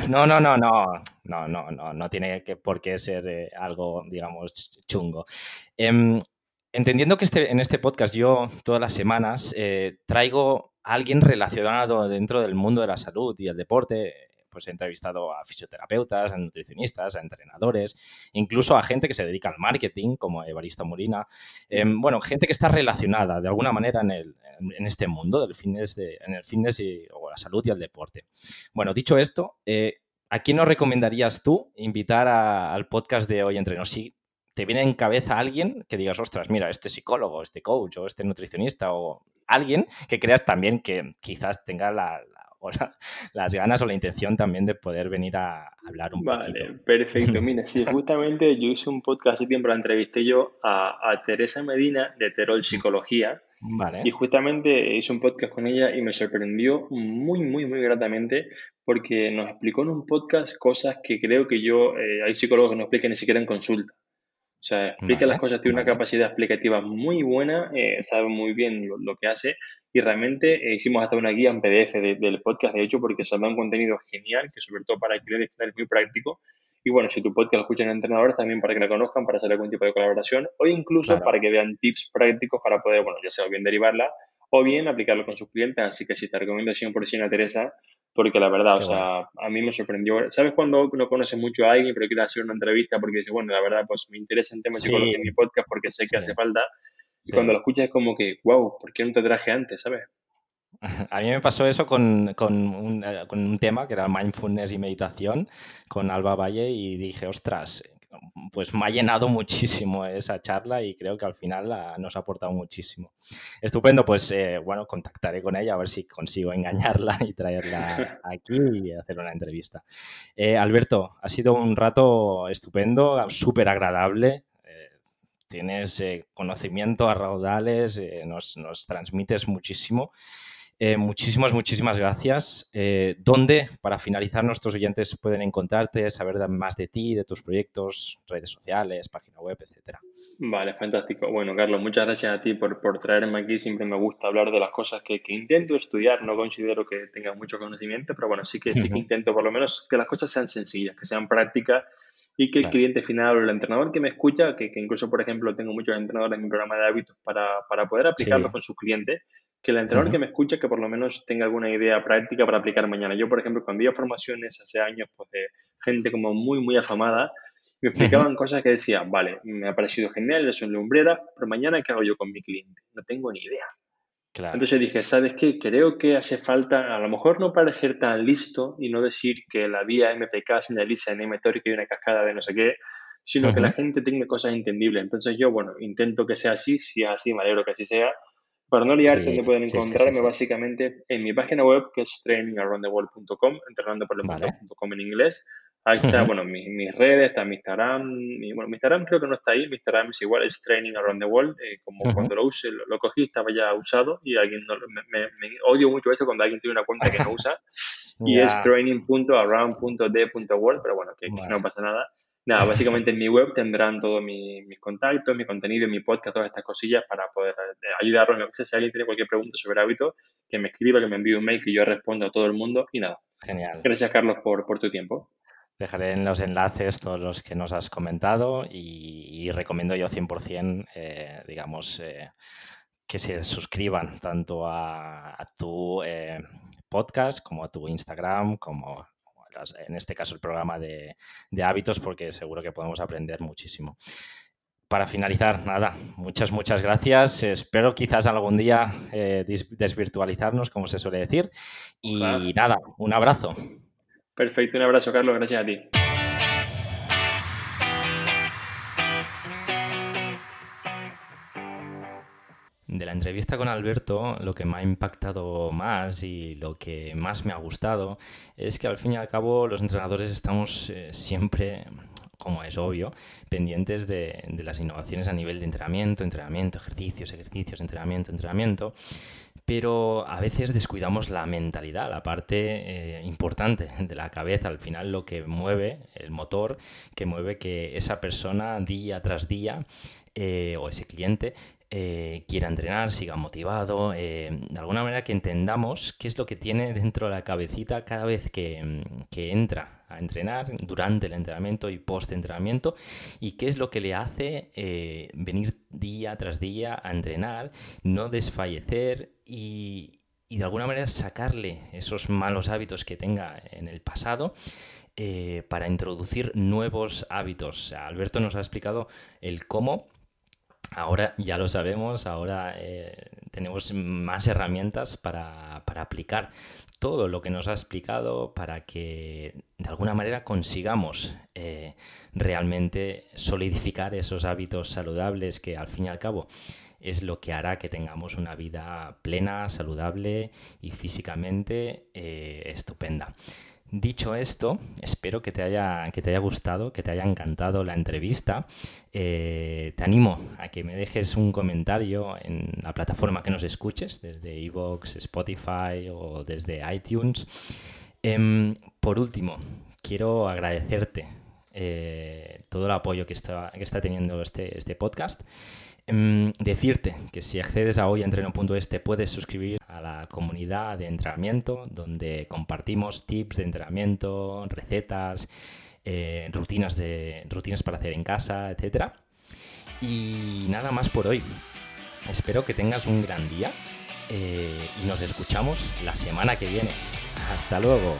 No, no, no, no, no, no, no, no tiene que, por qué ser eh, algo, digamos, chungo. Em, entendiendo que este, en este podcast yo todas las semanas traigo a alguien relacionado dentro del mundo de la salud y el deporte, pues he entrevistado a fisioterapeutas, a nutricionistas, a entrenadores, incluso a gente que se dedica al marketing, como Evaristo Molina. Em, bueno, gente que está relacionada de alguna manera en, el, en este mundo del fitness, de, en el fitness y, o la salud y el deporte. Bueno, dicho esto, eh, ¿a quién nos recomendarías tú invitar al podcast de Hoy Entreno? Si te viene en cabeza alguien que digas, ostras, mira, este psicólogo, este coach o este nutricionista o alguien que creas también que quizás tenga la, o las ganas o la intención también de poder venir a hablar un vale, Vale, perfecto. Mira, sí, justamente yo hice un podcast hace tiempo, la entrevisté yo a, a Teresa Medina de Terol Psicología. Vale. Y justamente hice un podcast con ella y me sorprendió muy, muy, muy gratamente porque nos explicó en un podcast cosas que creo que yo, eh, hay psicólogos que no explican ni siquiera en consulta. O sea, explica las cosas, tiene una capacidad explicativa muy buena, eh, sabe muy bien lo, que hace y realmente eh, hicimos hasta una guía en PDF del podcast, de hecho, porque se da un contenido genial, que sobre todo para cliente es muy práctico. Y bueno, si tu podcast lo escuchan entrenadores, también para que lo conozcan, para hacer algún tipo de colaboración o incluso para que vean tips prácticos para poder, bueno, ya sea bien derivarla o bien aplicarlo con sus clientes. Así que si te recomiendo 100% a Teresa, porque la verdad, o sea, a mí me sorprendió. ¿Sabes cuando no conoces mucho a alguien, pero quiere hacer una entrevista porque dice, bueno, la verdad, pues me interesa el tema de psicología en mi podcast porque sé que hace falta? Y cuando lo escuchas es como que, wow, ¿por qué no te traje antes, sabes? A mí me pasó eso con, con, un, eh, con, un, tema que era mindfulness y meditación con Alba Valle y dije, ostras, pues me ha llenado muchísimo esa charla y creo que al final nos ha aportado muchísimo. Estupendo, pues eh, bueno, contactaré con ella a ver si consigo engañarla y traerla aquí y hacer una entrevista. Eh, Alberto, ha sido un rato estupendo, súper agradable. Eh, tienes conocimiento a raudales, nos, nos transmites muchísimo. Eh, muchísimas, muchísimas gracias. Eh, ¿Dónde, para finalizar, nuestros oyentes pueden encontrarte, saber más de ti, de tus proyectos, redes sociales, página web, etcétera? Vale, fantástico. Bueno, Carlos, muchas gracias a ti por, por traerme aquí. Siempre me gusta hablar de las cosas que, que, intento estudiar. No considero que tenga mucho conocimiento, pero bueno, sí que, sí que intento por lo menos que las cosas sean sencillas, que sean prácticas y que el cliente final o el entrenador que me escucha, que, que, incluso, por ejemplo, tengo muchos entrenadores en mi programa de hábitos para, para poder aplicarlo con sus clientes, que el entrenador que me escuche que por lo menos tenga alguna idea práctica para aplicar mañana. Yo, por ejemplo, cuando iba a formaciones hace años pues, de gente como muy, muy afamada, me explicaban cosas que decía, vale, me ha parecido genial, eso en lumbrera, pero mañana ¿qué hago yo con mi cliente? No tengo ni idea. Entonces dije, ¿sabes qué? Creo que hace falta, a lo mejor no parecer tan listo y no decir que la vía MPK señaliza en M y una cascada de no sé qué, sino que la gente tenga cosas entendibles. Entonces yo, bueno, intento que sea así, si es así, me alegro que así sea, para no liarte, sí, pueden encontrarme básicamente en mi página web, que es trainingaroundtheworld.com, entrenando por en inglés. Ahí está, bueno, mis, redes, está mi Instagram. bueno, mi Instagram creo que no está ahí. Mi Instagram es igual, es Training Around the World. Eh, como cuando lo use, lo, cogí, estaba ya usado y alguien no, me, me, odio mucho esto cuando alguien tiene una cuenta que no usa. y es training.around.d.world, pero bueno, que no pasa nada. Nada, básicamente en mi web tendrán todos mis, contactos, mi contenido, mi podcast, todas estas cosillas para poder eh, ayudarlos Si alguien tiene cualquier pregunta sobre hábitos, que me escriba, que me envíe un mail, que yo respondo a todo el mundo y nada. Genial. Gracias, Carlos, por, por tu tiempo. Dejaré en los enlaces todos los que nos has comentado y, recomiendo yo 100%, eh, digamos, eh, que se suscriban tanto a, tu podcast como a tu Instagram, como en este caso el programa de, hábitos, porque seguro que podemos aprender muchísimo. Para finalizar, nada, muchas, muchas gracias. Espero quizás algún día eh, desvirtualizarnos, como se suele decir. Y nada, un abrazo. Perfecto, un abrazo, Carlos. Gracias a ti. De la entrevista con Alberto, lo que me ha impactado más y lo que más me ha gustado es que al fin y al cabo los entrenadores estamos eh, siempre, como es obvio, pendientes de, las innovaciones a nivel de entrenamiento, entrenamiento, ejercicios, ejercicios, entrenamiento, entrenamiento pero a veces descuidamos la mentalidad, la parte eh, importante de la cabeza, al final lo que mueve, el motor que mueve que esa persona día tras día eh, o ese cliente eh, quiera entrenar, siga motivado, eh, de alguna manera que entendamos qué es lo que tiene dentro de la cabecita cada vez que, mm, entra a entrenar, durante el entrenamiento y post-entrenamiento, y qué es lo que le hace eh, venir día tras día a entrenar, no desfallecer y, y, de alguna manera sacarle esos malos hábitos que tenga en el pasado. para introducir nuevos hábitos. Alberto nos ha explicado el cómo Ahora ya lo sabemos, ahora eh, tenemos más herramientas para, aplicar todo lo que nos ha explicado para que de alguna manera consigamos eh, realmente solidificar esos hábitos saludables que al fin y al cabo es lo que hará que tengamos una vida plena, saludable y físicamente eh, estupenda. Dicho esto, espero que te haya, que te haya gustado, que te haya encantado la entrevista. Eh, te animo a que me dejes un comentario en la plataforma que nos escuches, desde Evox, Spotify o desde iTunes. Em, por último, quiero agradecerte eh, todo el apoyo que está, que está teniendo este, este podcast. Em, decirte que si accedes a hoyentreno.es te puedes suscribir a la comunidad de entrenamiento donde compartimos tips de entrenamiento, recetas, eh, rutinas, de, rutinas para hacer en casa, etc. Y nada más por hoy. Espero que tengas un gran día eh, y nos escuchamos la semana que viene. Hasta luego.